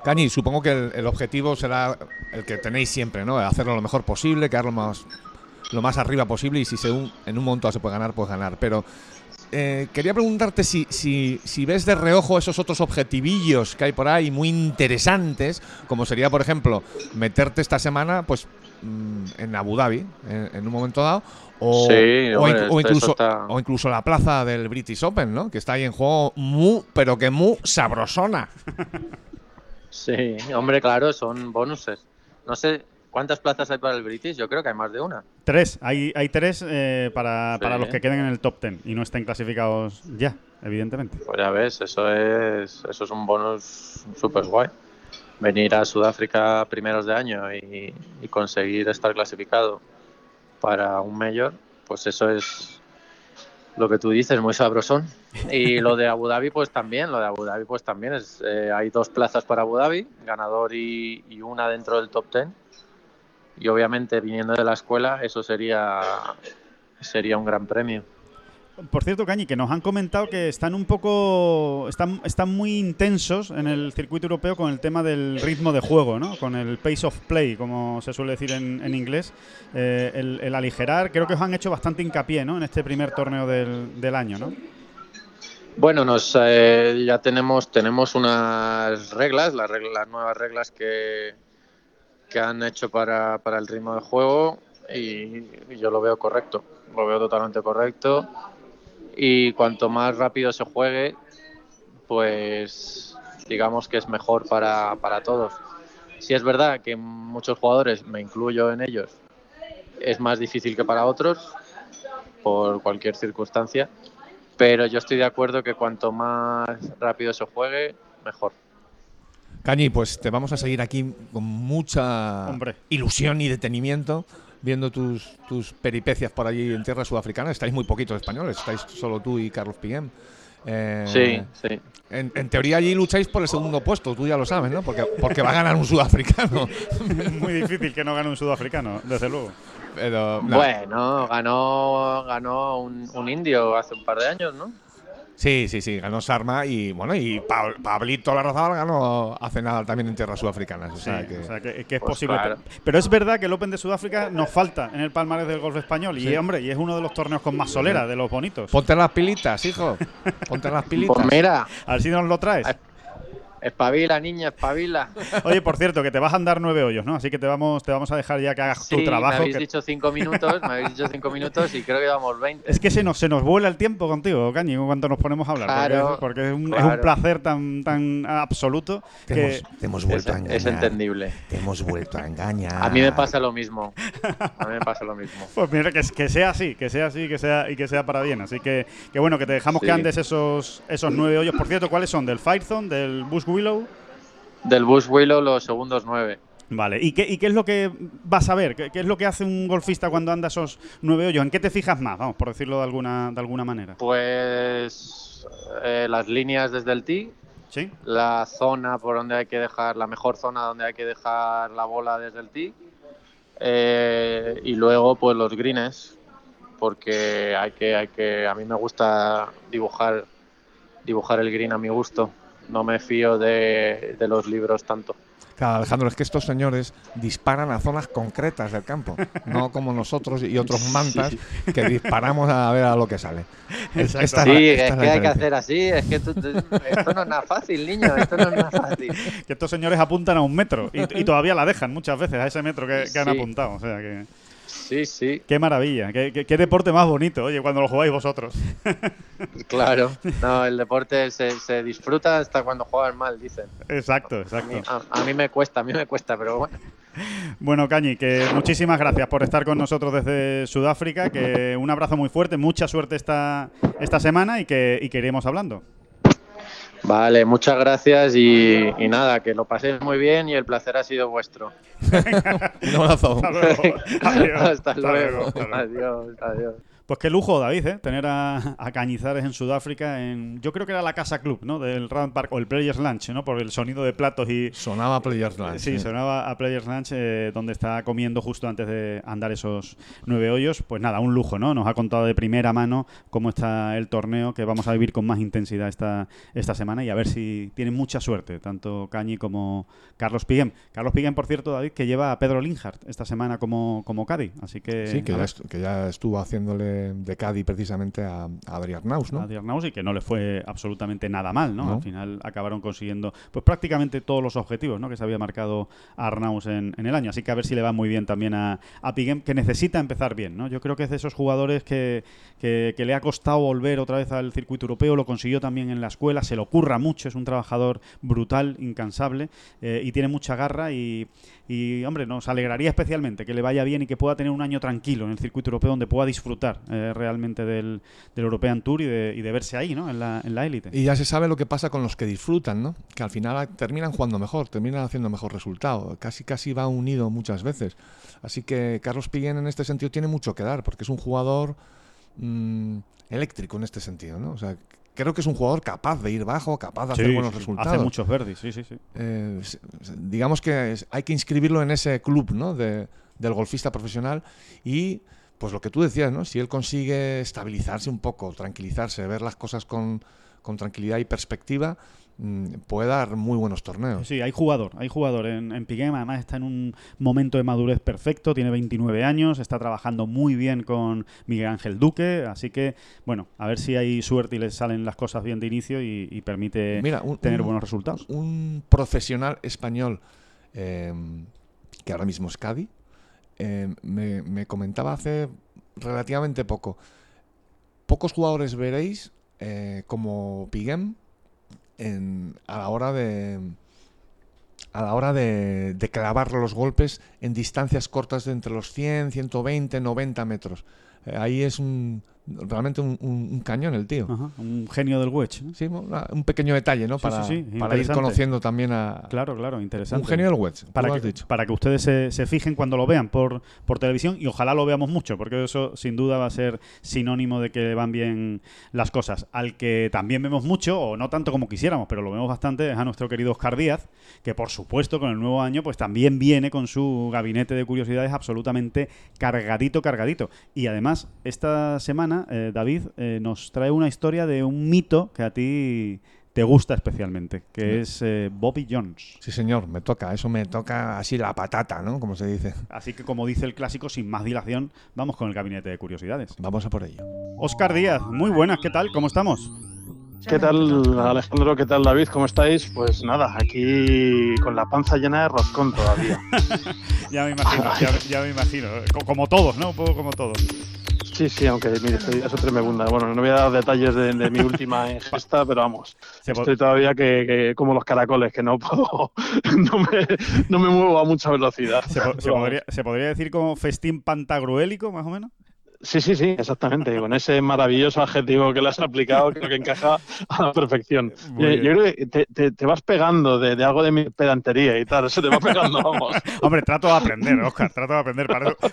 Cañi, supongo que el, el objetivo será el que tenéis siempre, ¿no? Hacerlo lo mejor posible, quedar lo más, lo más arriba posible y si se un- en un momento se puede ganar, pues ganar. Pero eh, quería preguntarte si, si, si ves de reojo esos otros objetivillos que hay por ahí muy interesantes, como sería, por ejemplo, meterte esta semana pues mm, en Abu Dhabi, en, en un momento dado, o, Sí, hombre, o incluso, está- o incluso la plaza del British Open, ¿no? Que está ahí en juego muy, pero que muy sabrosona. Sí, hombre, claro, son bonuses. No sé cuántas plazas hay para el British, yo creo que hay más de una. Tres, hay, hay tres eh, para, para los que queden en el top ten y no estén clasificados ya, evidentemente. Pues ya ves, eso es, eso es un bonus súper guay. Venir a Sudáfrica primeros de año y, y conseguir estar clasificado para un mayor, pues eso es lo que tú dices, muy sabrosón. Y lo de Abu Dhabi, pues también, lo de Abu Dhabi, pues también es, eh, hay dos plazas para Abu Dhabi, ganador y, y una dentro del top ten. Y obviamente viniendo de la escuela, eso sería, sería un gran premio. Por cierto, Cañi, que nos han comentado que están un poco. Están, están muy intensos en el circuito europeo con el tema del ritmo de juego, ¿no? Con el pace of play, como se suele decir en, en inglés. Eh, el, el aligerar, creo que os han hecho bastante hincapié, ¿no? En este primer torneo del, año, ¿no? Bueno, nos, eh, ya tenemos, tenemos unas reglas, las, reglas, las nuevas reglas que, que han hecho para, para el ritmo de juego y yo lo veo correcto, lo veo totalmente correcto y cuanto más rápido se juegue, pues digamos que es mejor para, para todos. Si es verdad que muchos jugadores, me incluyo en ellos, es más difícil que para otros por cualquier circunstancia, pero yo estoy de acuerdo que cuanto más rápido se juegue, mejor. Cañi, pues te vamos a seguir aquí con mucha Hombre. ilusión y detenimiento viendo tus, tus peripecias por allí en tierra sudafricana. Estáis muy poquitos españoles, estáis solo tú y Carlos Piguem. Eh, Sí, sí. En, en teoría allí lucháis por el segundo puesto, tú ya lo sabes, ¿no? Porque, porque va a ganar un sudafricano. Es muy difícil que no gane un sudafricano, desde luego. Pero, no. Bueno, ganó, ganó un, un indio hace un par de años, ¿no? Sí, sí, sí, ganó Sarma y bueno, y Pa- Pablito Larrazabal ganó hace nada también en tierras sudafricanas. O Sí, sea que, o sea, que, que es Pues posible. claro. Pero es verdad que el Open de Sudáfrica nos falta en el palmarés del golf español. Y, hombre, y es uno de los torneos con más solera, de los bonitos. Ponte las pilitas, hijo. Ponte las pilitas. Pues mira, A ver si nos lo traes. Espabila, niña, espabila. Oye, por cierto, que te vas a andar nueve hoyos, ¿no? Así que te vamos, te vamos a dejar ya que hagas tu Sí, trabajo. me habéis que- dicho cinco minutos, me habéis dicho cinco minutos y creo que llevamos 20. Es que se nos, se nos vuela el tiempo contigo, Cañi, cuando nos ponemos a hablar. Claro, porque es, porque es un, es un claro. placer tan, tan absoluto Te, que. hemos, te hemos Es, vuelto a engañar. es entendible. Te hemos vuelto a engañar. A mí me pasa lo mismo. A mí me pasa lo mismo. Pues mira, que, que sea así, que sea así que sea, y que sea para bien. Así que, que bueno, que te dejamos Sí. que andes esos, esos nueve hoyos. Por cierto, ¿cuáles son? ¿Del Firezone? ¿Del Bush Willow? Del Bush Willow, los segundos nueve. Vale, ¿y qué, y qué es lo que vas a ver? ¿Qué, qué es lo que hace un golfista cuando anda esos nueve hoyos? ¿En qué te fijas más? Vamos, por decirlo de alguna, de alguna manera. Pues eh, las líneas desde el tee, ¿Sí? la zona por donde hay que dejar, la mejor zona donde hay que dejar la bola desde el tee. eh, y luego, pues los greens, porque hay que, hay que, a mí me gusta dibujar, dibujar el green a mi gusto. No me fío de, de los libros tanto. Claro, Alejandro, es que estos señores disparan a zonas concretas del campo, no como nosotros y otros mantas que disparamos a ver a lo que sale. Esta es Sí, la- es esta que hay que hacer así, es que tú- tú- esto no es nada fácil, niño, esto no es nada fácil. Que estos señores apuntan a un metro y, y todavía la dejan muchas veces a ese metro que, que han Sí. apuntado. O sea que. Sí, sí, Qué maravilla, qué, qué- qué deporte más bonito, oye, cuando lo jugáis vosotros. claro. No, el deporte se, se disfruta hasta cuando juegan mal, dicen. Exacto, A exacto. mí, a- a mí me cuesta, a mí me cuesta, pero bueno. Bueno, Cañi, que muchísimas gracias por estar con nosotros desde Sudáfrica, que un abrazo muy fuerte, mucha suerte esta, esta semana y que, y que iremos hablando. Vale, muchas gracias y, y nada, que lo paséis muy bien y el placer ha sido vuestro. Un abrazo. Hasta luego. Adiós. hasta, Hasta luego. hasta luego. Adiós, adiós. Pues qué lujo, David, ¿eh? tener a, Cañizares en Sudáfrica. En, yo creo que era la casa club ¿no? del Round Park o el Players Lunch, ¿no? por el sonido de platos y. Sonaba Players Lunch. Sí, sonaba a Players Lunch, eh, donde está comiendo justo antes de andar esos nueve hoyos. Pues nada, un lujo, ¿no? Nos ha contado de primera mano cómo está el torneo, que vamos a vivir con más intensidad esta, esta semana y a ver si tienen mucha suerte, tanto Cañi como Carlos Piguem. Carlos Piguem, por cierto, David, que lleva a Pedro Linhart esta semana como, como Cadi. Así que. Sí, que ya, estuvo haciéndole de Cadi precisamente a, a Adrián Naus, ¿no? A Adrián Naus y que no le fue absolutamente nada mal, ¿no? Al final acabaron consiguiendo pues prácticamente todos los objetivos ¿no? que se había marcado Arnaus en, en, el año. Así que a ver si le va muy bien también a, a Piguem, que necesita empezar bien, ¿no? Yo creo que es de esos jugadores que, que, le ha costado volver otra vez al circuito europeo, lo consiguió también en la escuela, se lo ocurra mucho, es un trabajador brutal, incansable eh, y tiene mucha garra y, y, hombre, nos alegraría especialmente que le vaya bien y que pueda tener un año tranquilo en el circuito europeo donde pueda disfrutar eh, realmente del, del, European Tour y de, y de verse ahí, ¿no? En la élite. y ya se sabe lo que pasa con los que disfrutan, ¿no? Que al final terminan jugando mejor, terminan haciendo mejor resultado. Casi, casi va unido muchas veces. Así que Carlos Piguén en este sentido tiene mucho que dar, porque es un jugador mmm, eléctrico en este sentido, ¿no? O sea, creo que es un jugador capaz de ir bajo, capaz de hacer buenos resultados. Hace muchos verdes, sí, sí, sí. Eh, digamos que hay que inscribirlo en ese club ¿no? de, del golfista profesional y pues lo que tú decías, ¿no? Si él consigue estabilizarse un poco, tranquilizarse, ver las cosas con, con tranquilidad y perspectiva, puede dar muy buenos torneos. Sí, hay jugador, hay jugador en, en Piguem, además está en un momento de madurez perfecto, tiene 29 años, está trabajando muy bien con Miguel Ángel Duque, así que, bueno, a ver si hay suerte y le salen las cosas bien de inicio y, permite tener buenos resultados. Un profesional español em, que ahora mismo es Cadi, em, me, comentaba hace relativamente poco, pocos jugadores veréis eh, como Piguem a la hora de a la hora de, de, clavar los golpes en distancias cortas de entre los 100, 120, 90 metros. Eh, ahí es un, realmente un, cañón el tío. un genio del wedge. Sí, un pequeño detalle, ¿no? para, para ir conociendo también a... Claro, claro, interesante. Un genio del wedge, para que, para que ustedes se, fijen cuando lo vean por, por televisión y ojalá lo veamos mucho, porque eso sin duda va a ser sinónimo de que van bien las cosas. Al que también vemos mucho, o no tanto como quisiéramos, pero lo vemos bastante, es a nuestro querido Oscar Díaz, que por supuesto con el nuevo año pues también viene con su gabinete de curiosidades absolutamente cargadito, cargadito. Y además, esta semana eh, David, eh, nos trae una historia de un mito que a ti te gusta especialmente, que es eh, Bobby Jones. Sí, señor, me toca, eso me toca así la patata, ¿no? Como se dice. Así que, como dice el clásico, sin más dilación, vamos con el gabinete de curiosidades. Vamos a por ello. Oscar Díaz, muy buenas, ¿qué tal? ¿Cómo estamos? ¿Qué tal, Alejandro? ¿Qué tal, David? ¿Cómo estáis? Pues nada, aquí con la panza llena de roscón todavía. ya me imagino, ya, me imagino. Como todos, ¿no? Un poco como todos. Sí, sí, aunque mire, estoy, eso tremenda. Bueno, no voy a dar detalles de, mi última ingesta, pero vamos, estoy todavía que, como los caracoles, que no puedo, no me, no me muevo a mucha velocidad. ¿Se, podría, ¿Se, podría, decir como festín pantagruélico, más o menos? Sí, sí, sí, exactamente. Con ese maravilloso adjetivo que le has aplicado, creo que encaja a la perfección. Yo, creo que te, vas pegando de, algo de mi pedantería y tal, se te va pegando, vamos. Hombre, trato de aprender, Oscar, trato de aprender,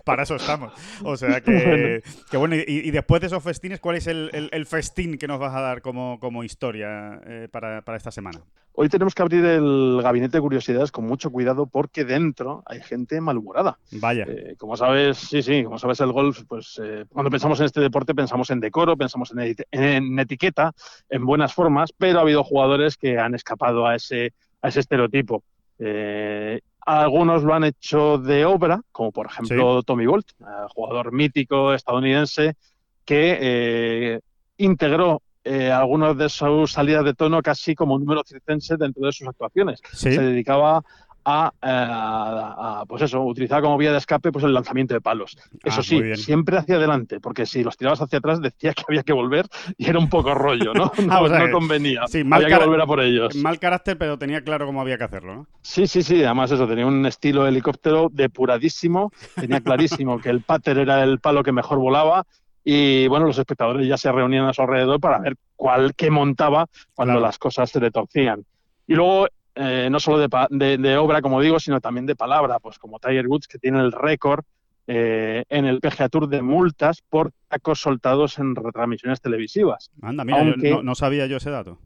para eso, estamos. O sea que, bueno, y, después de esos festines, ¿cuál es el, festín que nos vas a dar como, como historia eh, para, para esta semana? Hoy tenemos que abrir el gabinete de curiosidades con mucho cuidado porque dentro hay gente malhumorada. Vaya. Eh, como sabes, sí, sí, como sabes, el golf, pues eh, cuando pensamos en este deporte pensamos en decoro, pensamos en, etiqueta, en buenas formas, pero ha habido jugadores que han escapado a ese, a ese estereotipo. Eh, algunos lo han hecho de obra, como por ejemplo Tommy Bolt, jugador mítico estadounidense que integró eh, algunas de sus salidas de tono casi como un número circense dentro de sus actuaciones. Se dedicaba a, eh, a, pues eso, utilizar como vía de escape pues el lanzamiento de palos. Eso ah, sí, siempre hacia adelante, porque si los tirabas hacia atrás decía que había que volver y era un poco rollo, ¿no? No, ah, convenía. mal había que volver a por ellos. Mal carácter, pero tenía claro cómo había que hacerlo, ¿no? Sí, sí, sí. Además eso, tenía un estilo helicóptero depuradísimo, tenía clarísimo que el pater era el palo que mejor volaba y bueno, los espectadores ya se reunían a su alrededor para ver cuál qué montaba cuando las cosas se le torcían. Y luego, eh, no solo de, de, obra, como digo, sino también de palabra, pues como Tiger Woods, que tiene el récord eh, en el PGA Tour de multas por tacos soltados en retransmisiones televisivas. Anda, mira, Aunque- yo no, no sabía yo ese dato.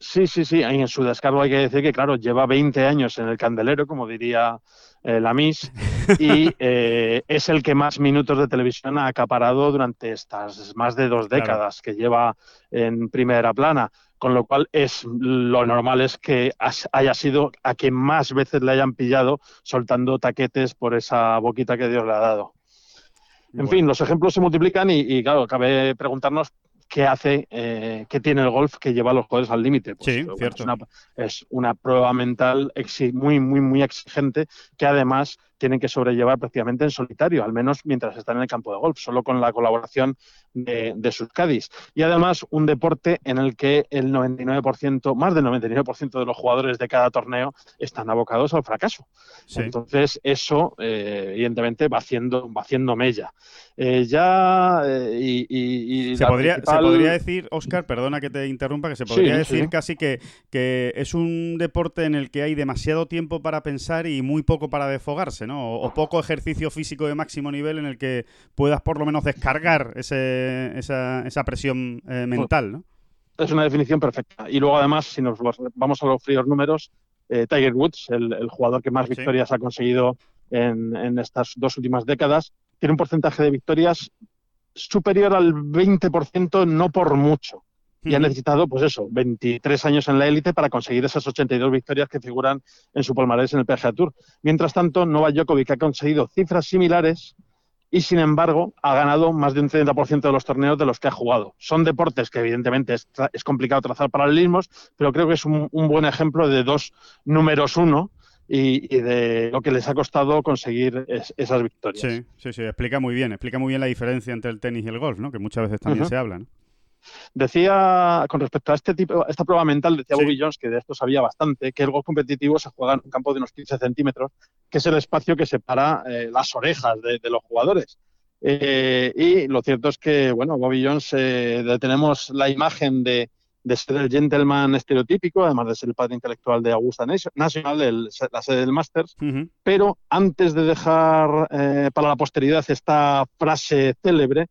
Sí, sí, sí. En su descargo hay que decir que, claro, lleva 20 años en el candelero, como diría eh, la Miss, y eh, es el que más minutos de televisión ha acaparado durante estas más de dos Claro. décadas que lleva en primera plana. Con lo cual, es lo normal es que haya sido a quien más veces le hayan pillado soltando taquetes por esa boquita que Dios le ha dado. En Bueno. fin, los ejemplos se multiplican y, y, claro, cabe preguntarnos qué hace, eh, qué tiene el golf que lleva a los jugadores al límite. Pues, Sí, bueno. Es una, es una prueba mental exi- muy, muy, muy exigente que además tienen que sobrellevar prácticamente en solitario, al menos mientras están en el campo de golf, solo con la colaboración de, de sus caddies. Y además un deporte en el que el 99%, más del 99% de los jugadores de cada torneo están abocados al fracaso. Sí. Entonces, eso, eh, evidentemente, va haciendo, va haciendo mella. Eh, ya, eh, y, y- y Se podría, se podría decir, Oscar, perdona que te interrumpa, que se podría sí. decir casi que, que es un deporte en el que hay demasiado tiempo para pensar y muy poco para desfogarse, ¿no? O, o poco ejercicio físico de máximo nivel en el que puedas por lo menos descargar ese, esa, esa presión eh, mental, ¿no? Es una definición perfecta. Y luego, además, si nos los- vamos a los fríos números, eh, Tiger Woods, el, el jugador que más Sí. victorias ha conseguido en, en estas dos últimas décadas, tiene un porcentaje de victorias superior al 20%, no por mucho. Y ha necesitado, pues eso, 23 años en la élite para conseguir esas 82 victorias que figuran en su palmarés en el PGA Tour. Mientras tanto, Novak Djokovic ha conseguido cifras similares y, sin embargo, ha ganado más de un 30% de los torneos de los que ha jugado. Son deportes que, evidentemente, es, tra- es complicado trazar paralelismos, pero creo que es un, un buen ejemplo de dos números uno y, y de lo que les ha costado conseguir es- esas victorias. Sí, sí, sí, explica muy bien, explica muy bien la diferencia entre el tenis y el golf, ¿no? Que muchas veces también se habla, ¿no? Decía, con respecto a este tipo, esta prueba mental, decía Sí. Bobby Jones, que de esto sabía bastante, que el golf competitivo se juega en un campo de unos 15 centímetros, que es el espacio que separa eh, las orejas de, de los jugadores. Eh, y lo cierto es que, bueno, Bobby Jones, eh, tenemos la imagen de, de ser el gentleman estereotípico, además de ser el padre intelectual de Augusta Nation- National, el- la sede del Masters, pero antes de dejar eh, para la posteridad esta frase célebre,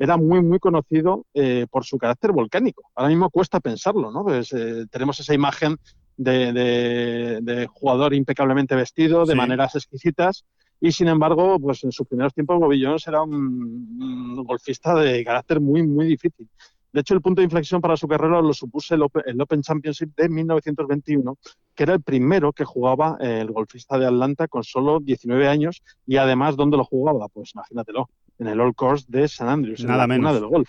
era muy, muy conocido eh, por su carácter volcánico. Ahora mismo cuesta pensarlo, ¿no? Pues, eh, tenemos esa imagen de, de- de jugador impecablemente vestido, de Sí. maneras exquisitas, y sin embargo, pues en sus primeros tiempos Bobby Jones era un, un golfista de carácter muy, muy difícil. De hecho, el punto de inflexión para su carrera lo supuso el Open, el Open Championship de 1921, que era el primero que jugaba eh, el golfista de Atlanta con solo 19 años y además, ¿dónde lo jugaba? Pues imagínatelo, en el Old Course de San Andrews, Nada en la menos. del golf.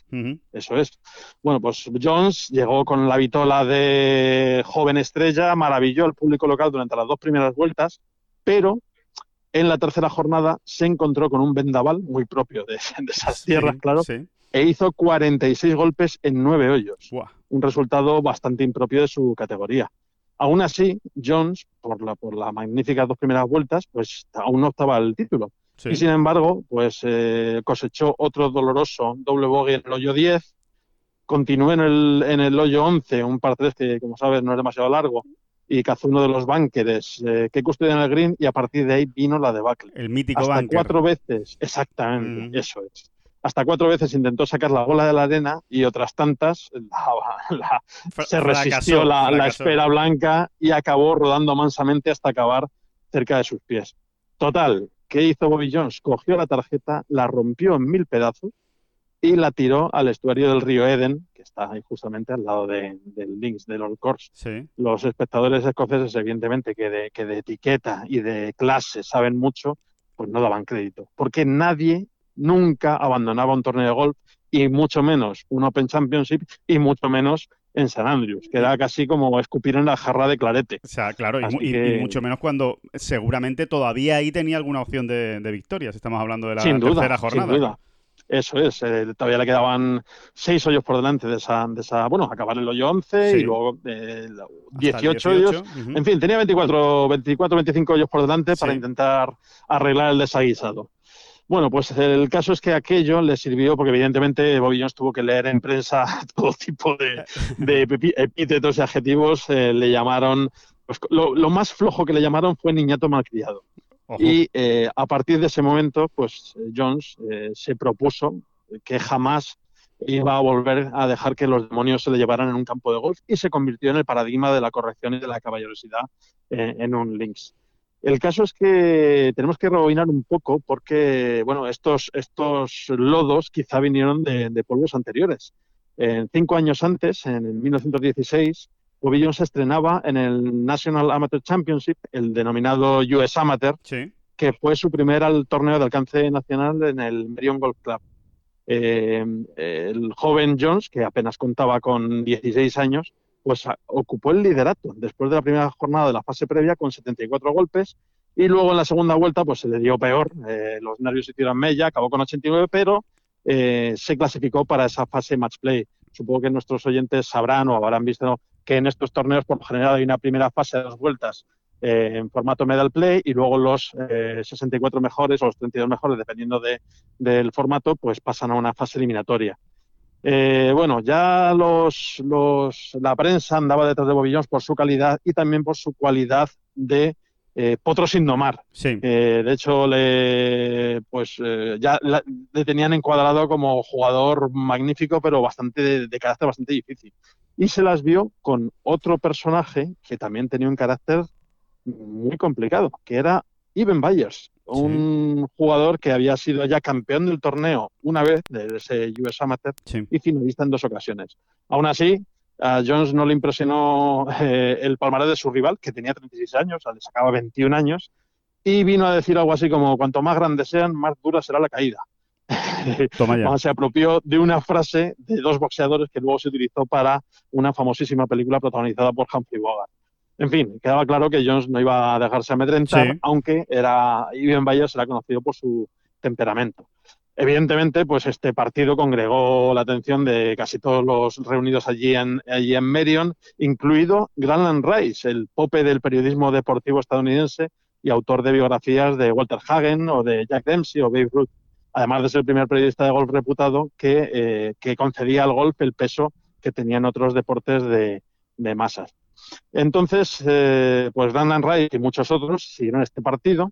Eso es. Bueno, pues Jones llegó con la vitola de joven estrella, maravilló al público local durante las dos primeras vueltas, pero en la tercera jornada se encontró con un vendaval muy propio de, de esas tierras, Sí, claro, Sí. e hizo 46 golpes en nueve hoyos un resultado bastante impropio de su categoría. Aún así, Jones, por la, por las magníficas dos primeras vueltas, pues aún no estaba el título. Sí. Y sin embargo, pues eh, cosechó otro doloroso doble bogey en el hoyo 10, continuó en el, en el hoyo 11, un par 3 que, como sabes, no es demasiado largo, y cazó uno de los búnkeres eh, que custodian el green, y a partir de ahí vino la debacle. El mítico Hasta bunker. cuatro veces, exactamente, Mm. eso es. Hasta cuatro veces intentó sacar la bola de la arena y otras tantas la- la- Fra- se resistió fracasó, la, la esfera blanca y acabó rodando mansamente hasta acabar cerca de sus pies. Total, ¿qué hizo Bobby Jones? Cogió la tarjeta, la rompió en mil pedazos y la tiró al estuario del río Eden, que está ahí justamente al lado de- del links del Old Course. Sí. Los espectadores escoceses, evidentemente, que de, que de etiqueta y de clase saben mucho, pues no daban crédito. Porque nadie nunca abandonaba un torneo de golf y mucho menos un Open Championship y mucho menos en San Andrews, que era casi como escupir en la jarra de clarete. O sea, claro, y, que- mucho menos cuando seguramente todavía ahí tenía alguna opción de, de victorias. Estamos hablando de la sin duda, tercera jornada. sin duda. Eso es, eh, todavía le quedaban seis hoyos por delante de esa, de esa bueno, acabar el hoyo 11 Sí. y luego eh, Hasta el 18 hoyos. En fin, tenía 24, 24 25 hoyos por delante para intentar arreglar el desaguisado. Bueno, pues el caso es que aquello le sirvió porque evidentemente Bobby Jones tuvo que leer en prensa todo tipo de, epítetos y adjetivos. eh, le llamaron, pues lo, lo más flojo que le llamaron fue niñato malcriado. Y eh, a partir de ese momento, pues Jones eh, se propuso que jamás iba a volver a dejar que los demonios se le llevaran en un campo de golf y se convirtió en el paradigma de la corrección y de la caballerosidad eh, en un links. El caso es que tenemos que rebobinar un poco porque, bueno, estos, estos lodos quizá vinieron de, de polvos anteriores. Cinco años antes, en 1916, Bobby Jones se estrenaba en el National Amateur Championship, el denominado US Amateur, que fue su primer torneo de alcance nacional en el Merion Golf Club. Eh, el joven Jones, que apenas contaba con 16 años, pues ocupó el liderato después de la primera jornada de la fase previa con 74 golpes y luego en la segunda vuelta pues se le dio peor, eh, los nervios se hicieron mella, acabó con 89, pero eh, se clasificó para esa fase match play. Supongo que nuestros oyentes sabrán o habrán visto que en estos torneos por lo general hay una primera fase de dos vueltas eh, en formato medal play y luego los 64 mejores o los 32 mejores, dependiendo de, del formato, pues pasan a una fase eliminatoria. Eh, bueno, ya los, la prensa andaba detrás de Bobby por su calidad y también por su cualidad de eh, potro sin domar. de hecho, le, pues eh, ya le tenían encuadrado como jugador magnífico, pero bastante de, carácter bastante difícil. Y se las vio con otro personaje que también tenía un carácter muy complicado, que era Ivan Byers un jugador que había sido ya campeón del torneo una vez, de ese US Amateur, y finalista en dos ocasiones. Aún así, a Jones no le impresionó eh, el palmarés de su rival, que tenía 36 años, le sacaba 21 años, y vino a decir algo así como, cuanto más grandes sean, más dura será la caída. se apropió de una frase de dos boxeadores que luego se utilizó para una famosísima película protagonizada por Humphrey Bogart. En fin, quedaba claro que Jones no iba a dejarse amedrentar, aunque era Ivan Bayers era conocido por su temperamento. Evidentemente, pues este partido congregó la atención de casi todos los reunidos allí en, allí en Merion, incluido Granland Rice, el pope del periodismo deportivo estadounidense y autor de biografías de Walter Hagen o de Jack Dempsey o Babe Ruth, además de ser el primer periodista de golf reputado que, eh, que concedía al golf el peso que tenían otros deportes de masas. Entonces, eh, pues Dan Wright y muchos otros siguieron este partido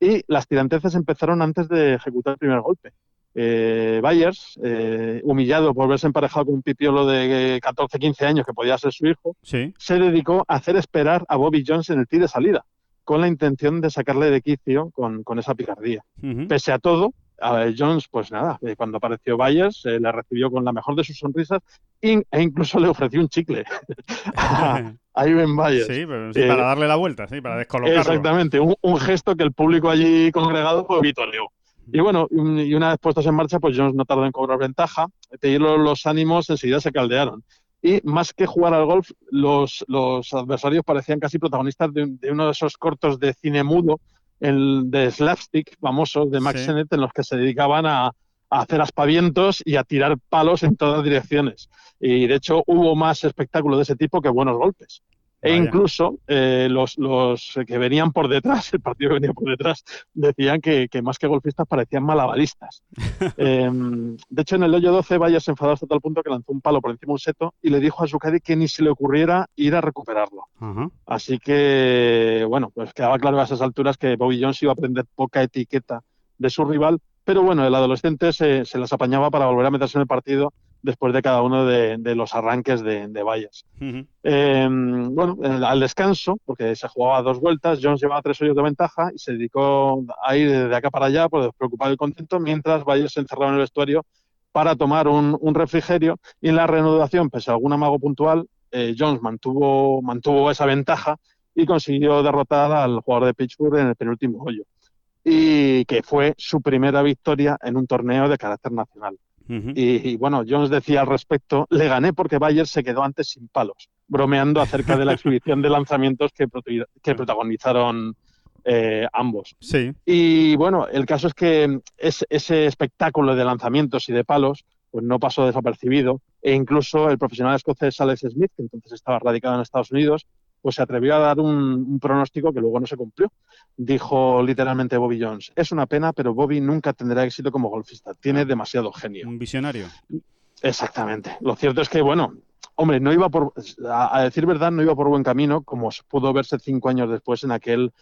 y las tiranteces empezaron antes de ejecutar el primer golpe. Eh, Byers, eh, humillado por verse emparejado con un pipiolo de 14-15 años que podía ser su hijo, se dedicó a hacer esperar a Bobby Jones en el tiro de salida, con la intención de sacarle de quicio con, esa picardía. Pese a todo, a Jones, pues nada, eh, cuando apareció Byers, eh, le recibió con la mejor de sus sonrisas e incluso le ofreció un chicle a, Ivan Byers. Sí, pero sí, para eh, darle la vuelta, sí, para descolocarlo. Exactamente, un, gesto que el público allí congregado pues vitoreó. Y bueno, y una vez puestos en marcha, pues Jones no tardó en cobrar ventaja, pedir los ánimos enseguida se caldearon. Y más que jugar al golf, los, los adversarios parecían casi protagonistas de, de uno de esos cortos de cine mudo el de slapstick famosos de Max Sennett en los que se dedicaban a, hacer aspavientos y a tirar palos en todas direcciones. Y de hecho hubo más espectáculo de ese tipo que buenos golpes. E incluso eh, los, los, que venían por detrás, el partido que venía por detrás, decían que, más que golfistas parecían malabaristas. Em, de hecho, en el hoyo 12, Valles se enfadó hasta tal punto que lanzó un palo por encima de un seto y le dijo a su caddy que ni se le ocurriera ir a recuperarlo. Así que, bueno, pues quedaba claro a esas alturas que Bobby Jones iba a aprender poca etiqueta de su rival, pero bueno, el adolescente se, se las apañaba para volver a meterse en el partido después de cada uno de, los arranques de, de vallas. Em, bueno, al descanso, porque se jugaba dos vueltas, Jones llevaba tres hoyos de ventaja y se dedicó a ir de acá para allá, pues despreocupado y contento, mientras Valles se encerraba en el vestuario para tomar un, refrigerio. Y en la reanudación, pese a algún amago puntual, eh, Jones mantuvo, mantuvo esa ventaja y consiguió derrotar al jugador de Pittsburgh en el penúltimo hoyo y que fue su primera victoria en un torneo de carácter nacional y, bueno, Jones decía al respecto, le gané porque Bayer se quedó antes sin palos, bromeando acerca de la exhibición de lanzamientos que, que protagonizaron eh, ambos. Sí. Y bueno, el caso es que ese espectáculo de lanzamientos y de palos pues no pasó desapercibido e incluso el profesional escocés Alex Smith, que entonces estaba radicado en Estados Unidos, pues se atrevió a dar un, pronóstico que luego no se cumplió. Dijo literalmente Bobby Jones, es una pena, pero Bobby nunca tendrá éxito como golfista, tiene demasiado genio. Un visionario. Exactamente. Lo cierto es que, bueno, hombre, no iba por, a, decir verdad, no iba por buen camino, como pudo verse cinco años después en aquel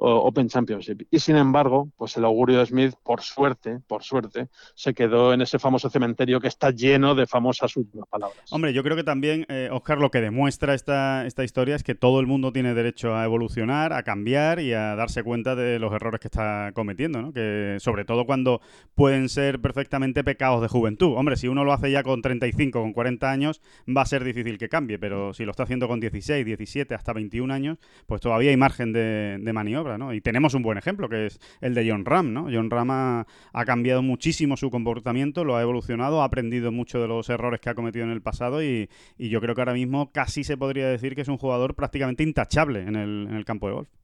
Open Championship. Y sin embargo, pues el augurio de Smith, por suerte, por suerte, se quedó en ese famoso cementerio que está lleno de famosas últimas palabras. Hombre, yo creo que también, eh, Oscar, lo que demuestra esta, esta historia es que todo el mundo tiene derecho a evolucionar, a cambiar y a darse cuenta de los errores que está cometiendo, ¿no? Que sobre todo cuando pueden ser perfectamente pecados de juventud. Hombre, si uno lo hace ya con 35, con 40 años, va a ser difícil que cambie, pero si lo está haciendo con 16, 17, hasta 21 años, pues todavía hay margen de, de maniobra. Y tenemos un buen ejemplo, que es el de John Ram, ¿no? John Ram ha, cambiado muchísimo su comportamiento, lo ha evolucionado, ha aprendido mucho de los errores que ha cometido en el pasado y, yo creo que ahora mismo casi se podría decir que es un jugador prácticamente intachable en el, en el campo de golf.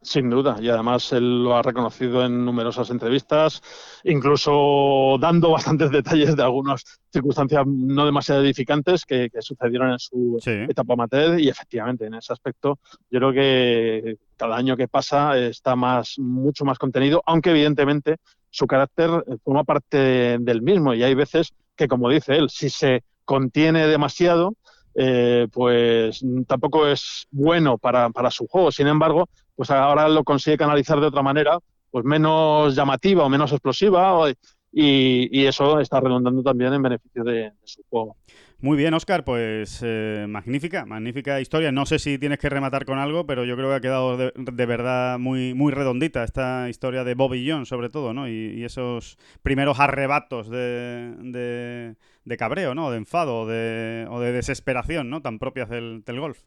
Sin duda, y además él lo ha reconocido en numerosas entrevistas, incluso dando bastantes detalles de algunas circunstancias no demasiado edificantes que, sucedieron en su etapa amateur y efectivamente en ese aspecto yo creo que cada año que pasa está más mucho más contenido, aunque evidentemente su carácter forma parte del mismo y hay veces que como dice él, si se contiene demasiado, eh, pues tampoco es bueno para, para, su juego. Sin embargo, pues ahora lo consigue canalizar de otra manera, pues menos llamativa o menos explosiva, y, eso está redundando también en beneficio de, su juego. Muy bien, Oscar, pues eh, magnífica, magnífica historia. No sé si tienes que rematar con algo, pero yo creo que ha quedado de, verdad muy, muy redondita esta historia de Bobby Jones, sobre todo, ¿no? Y, esos primeros arrebatos de de cabreo, ¿no? De enfado o de, o de desesperación, ¿no? Tan propias del, golf.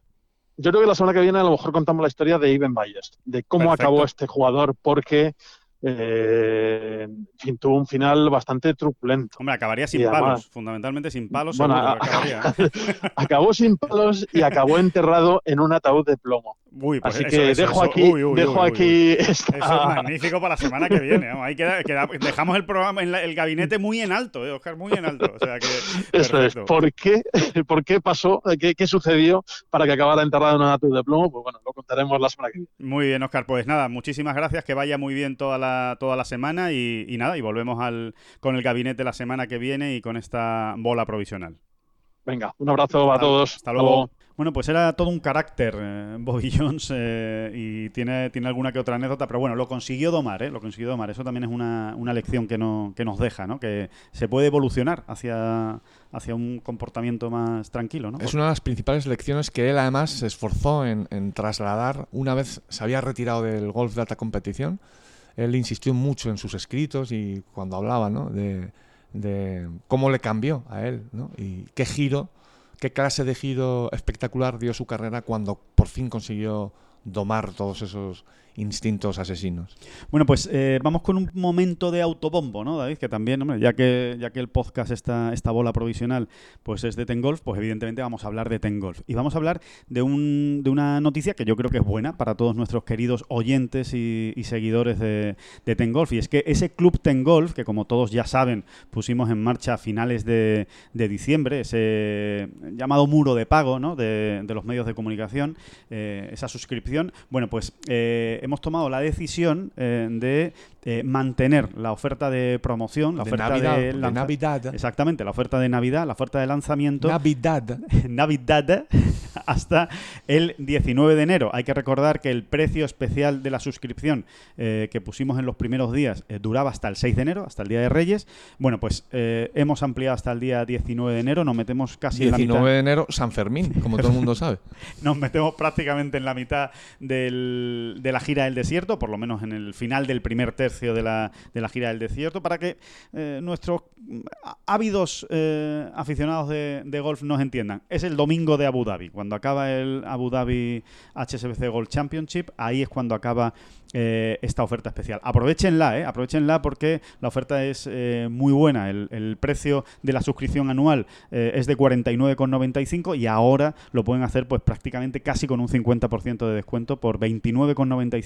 Yo creo que la semana que viene a lo mejor contamos la historia de Ivan Valles, de cómo acabó este jugador, porque eh, tuvo un final bastante truculento. Hombre, acabaría sin palos, fundamentalmente sin palos. Bueno, acabó sin palos y acabó enterrado en un ataúd de plomo. Uy, pues Así que dejo aquí, dejo aquí Eso es magnífico para la semana que viene. dejamos el programa, en el gabinete muy en alto, eh, Oscar, muy en alto. O sea que, Eso es. ¿Por qué, ¿Por qué pasó? ¿Qué, ¿Qué, sucedió para que acabara enterrado en un ataúd de plomo? Pues bueno, lo contaremos la semana que viene. Muy bien, Oscar. Pues nada, muchísimas gracias. Que vaya muy bien toda la, toda la semana y, y nada, y volvemos al, con el gabinete la semana que viene y con esta bola provisional. Venga, un abrazo a todos. Hasta luego. Bueno, pues era todo un carácter eh, Bobby Jones eh, y tiene, tiene alguna que otra anécdota, pero bueno, lo consiguió domar, ¿eh? Lo consiguió domar. Eso también es una, una lección que, no, que nos deja, ¿no? Que se puede evolucionar hacia, hacia un comportamiento más tranquilo, ¿no? Es una de las principales lecciones que él además se esforzó en, trasladar una vez se había retirado del golf de alta competición. Él insistió mucho en sus escritos y cuando hablaba, ¿no? De, de cómo le cambió a él, ¿no? Y qué giro qué clase de giro espectacular dio su carrera cuando por fin consiguió domar todos esos instintos asesinos. Bueno, pues eh, vamos con un momento de autobombo, ¿no, David? Que también, hombre, ya que, ya que el podcast, esta, esta bola provisional, pues es de Tengolf, pues evidentemente vamos a hablar de Tengolf. Y vamos a hablar de, un, de una noticia que yo creo que es buena para todos nuestros queridos oyentes y, seguidores de, de Tengolf. Y es que ese club Tengolf, que como todos ya saben, pusimos en marcha a finales de, diciembre, ese llamado muro de pago, ¿no? De, los medios de comunicación, eh, esa suscripción, bueno, pues... Eh, hemos tomado la decisión eh, de eh, mantener la oferta de promoción, la oferta de, Navidad. Exactamente, la oferta de Navidad, la oferta de lanzamiento. Navidad. Navidad hasta el 19 de enero. Hay que recordar que el precio especial de la suscripción eh, que pusimos en los primeros días duraba hasta el 6 de enero, hasta el Día de Reyes. Bueno, pues hemos ampliado hasta el día 19 de enero, nos metemos casi 19 en la mitad. de enero, San Fermín, como todo el mundo sabe. nos metemos prácticamente en la mitad del, de la gira gira del desierto, por lo menos en el final del primer tercio de la, de la gira del desierto, para que eh, nuestros ávidos eh, aficionados de, golf nos entiendan. Es el domingo de Abu Dhabi, cuando acaba el Abu Dhabi HSBC Golf Championship, ahí es cuando acaba eh, esta oferta especial. Aprovechenla, aprovechenla porque la oferta es muy buena. El, precio de la suscripción anual es de 49,95 y ahora lo pueden hacer pues prácticamente casi con un 50% de descuento por 29,95.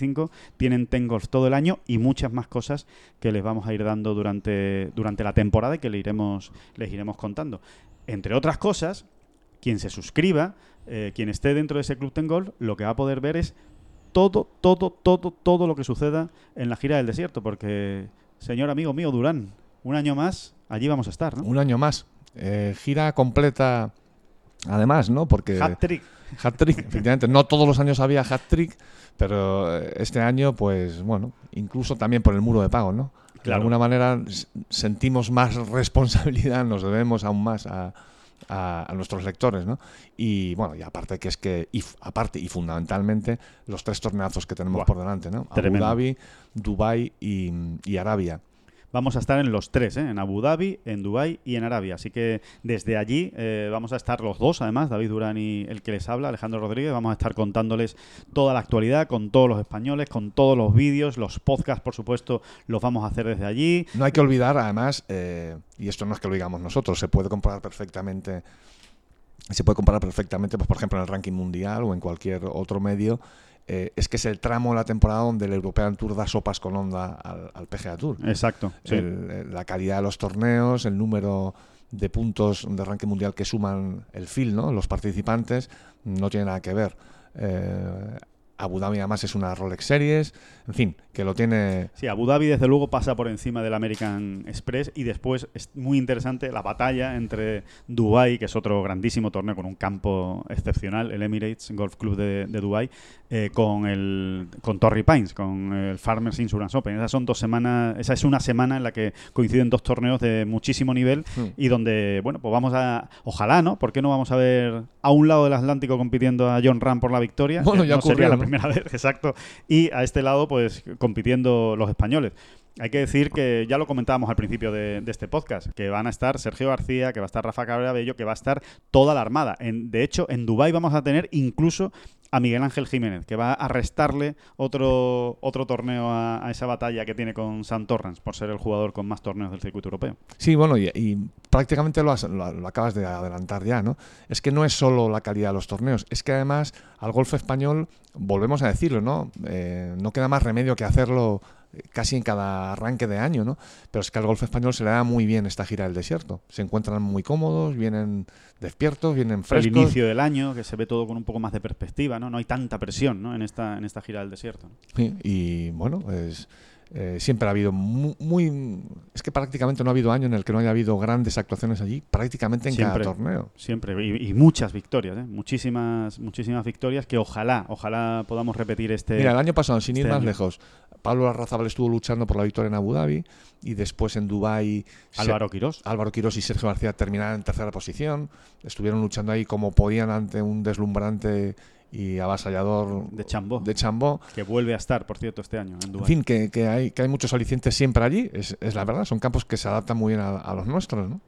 Tienen Tengolf todo el año y muchas más cosas que les vamos a ir dando durante, durante la temporada y que les iremos, les iremos contando. Entre otras cosas, quien se suscriba, quien esté dentro de ese Club Tengolf, lo que va a poder ver es todo, todo, todo, todo lo que suceda en la gira del desierto, porque, señor amigo mío Durán, un año más, allí vamos a estar, ¿no? Un año más. Eh, gira completa además, ¿no? Porque Hat-trick. Hat-trick, efectivamente, no todos los años había hat-trick, pero eh, este año, pues bueno, incluso también por el muro de pago, ¿no? De alguna manera sentimos más responsabilidad, nos debemos aún más a, a- a nuestros lectores, ¿no? Y bueno, y aparte que es que, y, aparte y fundamentalmente, los tres torneazos que tenemos Buah, por delante, ¿no? Abu. Dhabi, Dubai y, y Arabia. Vamos a estar en los tres, ¿eh? en Abu Dhabi, en Dubái y en Arabia. Así que desde allí eh, vamos a estar los dos, además, David Durán y el que les habla, Alejandro Rodríguez. Vamos a estar contándoles toda la actualidad con todos los españoles, con todos los vídeos, los podcasts, por supuesto, los vamos a hacer desde allí. No hay que olvidar, además, eh, y esto no es que lo digamos nosotros, se puede comparar perfectamente, se puede comparar perfectamente, pues, por ejemplo, en el ranking mundial o en cualquier otro medio, eh, es que es el tramo de la temporada donde el European Tour da sopas con onda al, al PGA Tour. Exacto. El- la calidad de los torneos, el número de puntos de ranking mundial que suman el FIL, ¿no? los participantes, no tiene nada que ver. Eh, Abu Dhabi además es una Rolex Series, en fin, que lo tiene Sí, Abu Dhabi desde luego pasa por encima del American Express y después es muy interesante la batalla entre Dubai, que es otro grandísimo torneo con un campo excepcional, el Emirates Golf Club de, de Dubai, eh, con el con Torrey Pines, con el Farmers Insurance Open. Esas son dos semanas, esa es una semana en la que coinciden dos torneos de muchísimo nivel Hmm. y donde, bueno, pues vamos a, ojalá, ¿no? ¿Por qué no vamos a ver a un lado del Atlántico compitiendo a John Ram por la victoria? Bueno, Que ya no sería ocurrió, la ¿no? Primera vez, exacto. Y a este lado, pues compitiendo los españoles. Hay que decir que ya lo comentábamos al principio de, este podcast, que van a estar Sergio García, que va a estar Rafa Cabrera Bello, que va a estar toda la armada. De hecho, en Dubái vamos a tener incluso a Miguel Ángel Jiménez, que va a restarle otro, otro torneo a, esa batalla que tiene con Sam Torrance, por ser el jugador con más torneos del circuito europeo. Sí, bueno, y, prácticamente lo, acabas de adelantar ya, ¿no? Es que no es solo la calidad de los torneos, es que además al golf español, volvemos a decirlo, ¿no? Eh, no queda más remedio que hacerlo casi en cada arranque de año, ¿no? Pero es que al golf español se le da muy bien esta gira del desierto. Se encuentran muy cómodos, vienen despiertos, vienen El frescos. inicio del año, que se ve todo con un poco más de perspectiva, ¿no? No hay tanta presión ¿no? en, esta, en esta gira del desierto. ¿no? Sí, y bueno, es, eh, siempre ha habido mu- muy, Es que prácticamente no ha habido año en el que no haya habido grandes actuaciones allí, prácticamente en Siempre. cada torneo. Siempre, y, y muchas victorias, ¿eh? muchísimas, muchísimas victorias que ojalá, ojalá podamos repetir este. Mira, el año pasado, sin ir este más año. lejos, Pablo Arrazabal estuvo luchando por la victoria en Abu Dhabi y después en Dubái Álvaro Quirós. Álvaro Quirós y Sergio García terminaron en tercera posición. Estuvieron luchando ahí como podían ante un deslumbrante y avasallador De Chambó. de Chambó. que vuelve a estar, por cierto, este año en En Dubái. fin, que, que hay, que hay muchos alicientes siempre allí, es, es la verdad. Son campos que se adaptan muy bien a, a los nuestros, ¿no?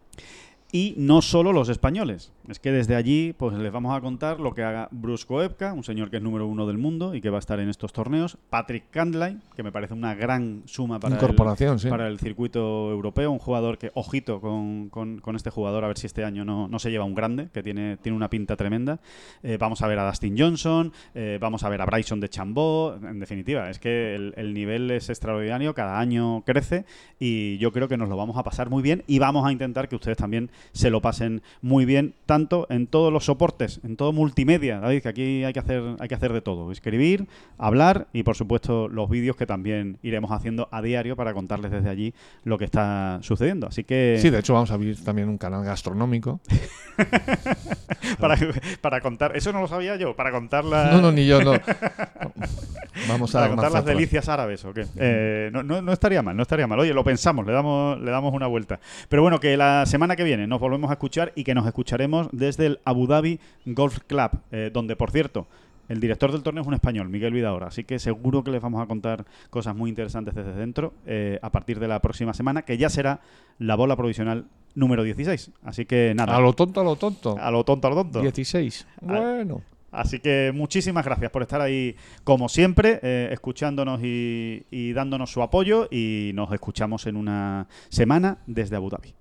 Y no solo los españoles. Es que desde allí pues les vamos a contar lo que haga Bruce Koepka, un señor que es número uno del mundo y que va a estar en estos torneos. Patrick Candlay, que me parece una gran suma para, el, Incorporación, sí. para el circuito europeo. Un jugador que, ojito con, con- con este jugador, a ver si este año no, no se lleva un grande, que tiene, tiene una pinta tremenda. Eh, vamos a ver a Dustin Johnson, eh, vamos a ver a Bryson de Chambó. En definitiva, es que el, el nivel es extraordinario, cada año crece y yo creo que nos lo vamos a pasar muy bien y vamos a intentar que ustedes también se lo pasen muy bien, tanto en todos los soportes, en todo multimedia, David, que aquí hay que hacer, hay que hacer de todo, escribir, hablar y por supuesto los vídeos que también iremos haciendo a diario para contarles desde allí lo que está sucediendo. Así que Sí, de hecho vamos a abrir también un canal gastronómico. para, para contar, eso no lo sabía yo, para contar la- No, no, ni yo, no. Vamos a para contar las delicias árabes o qué. Eh, no, no- no estaría mal, no estaría mal. Oye, lo pensamos, le damos, le damos una vuelta. Pero bueno, que la semana que viene nos volvemos a escuchar y que nos escucharemos desde el Abu Dhabi Golf Club, eh, donde, por cierto, el director del torneo es un español, Miguel Vidaora, así que seguro que les vamos a contar cosas muy interesantes desde dentro eh, a partir de la próxima semana, que ya será la bola provisional número 16. Así que nada, A lo tonto, a lo tonto. a lo tonto, a lo tonto. 16. Bueno. Así que muchísimas gracias por estar ahí, como siempre, eh, escuchándonos y, y dándonos su apoyo. Y nos escuchamos en una semana desde Abu Dhabi.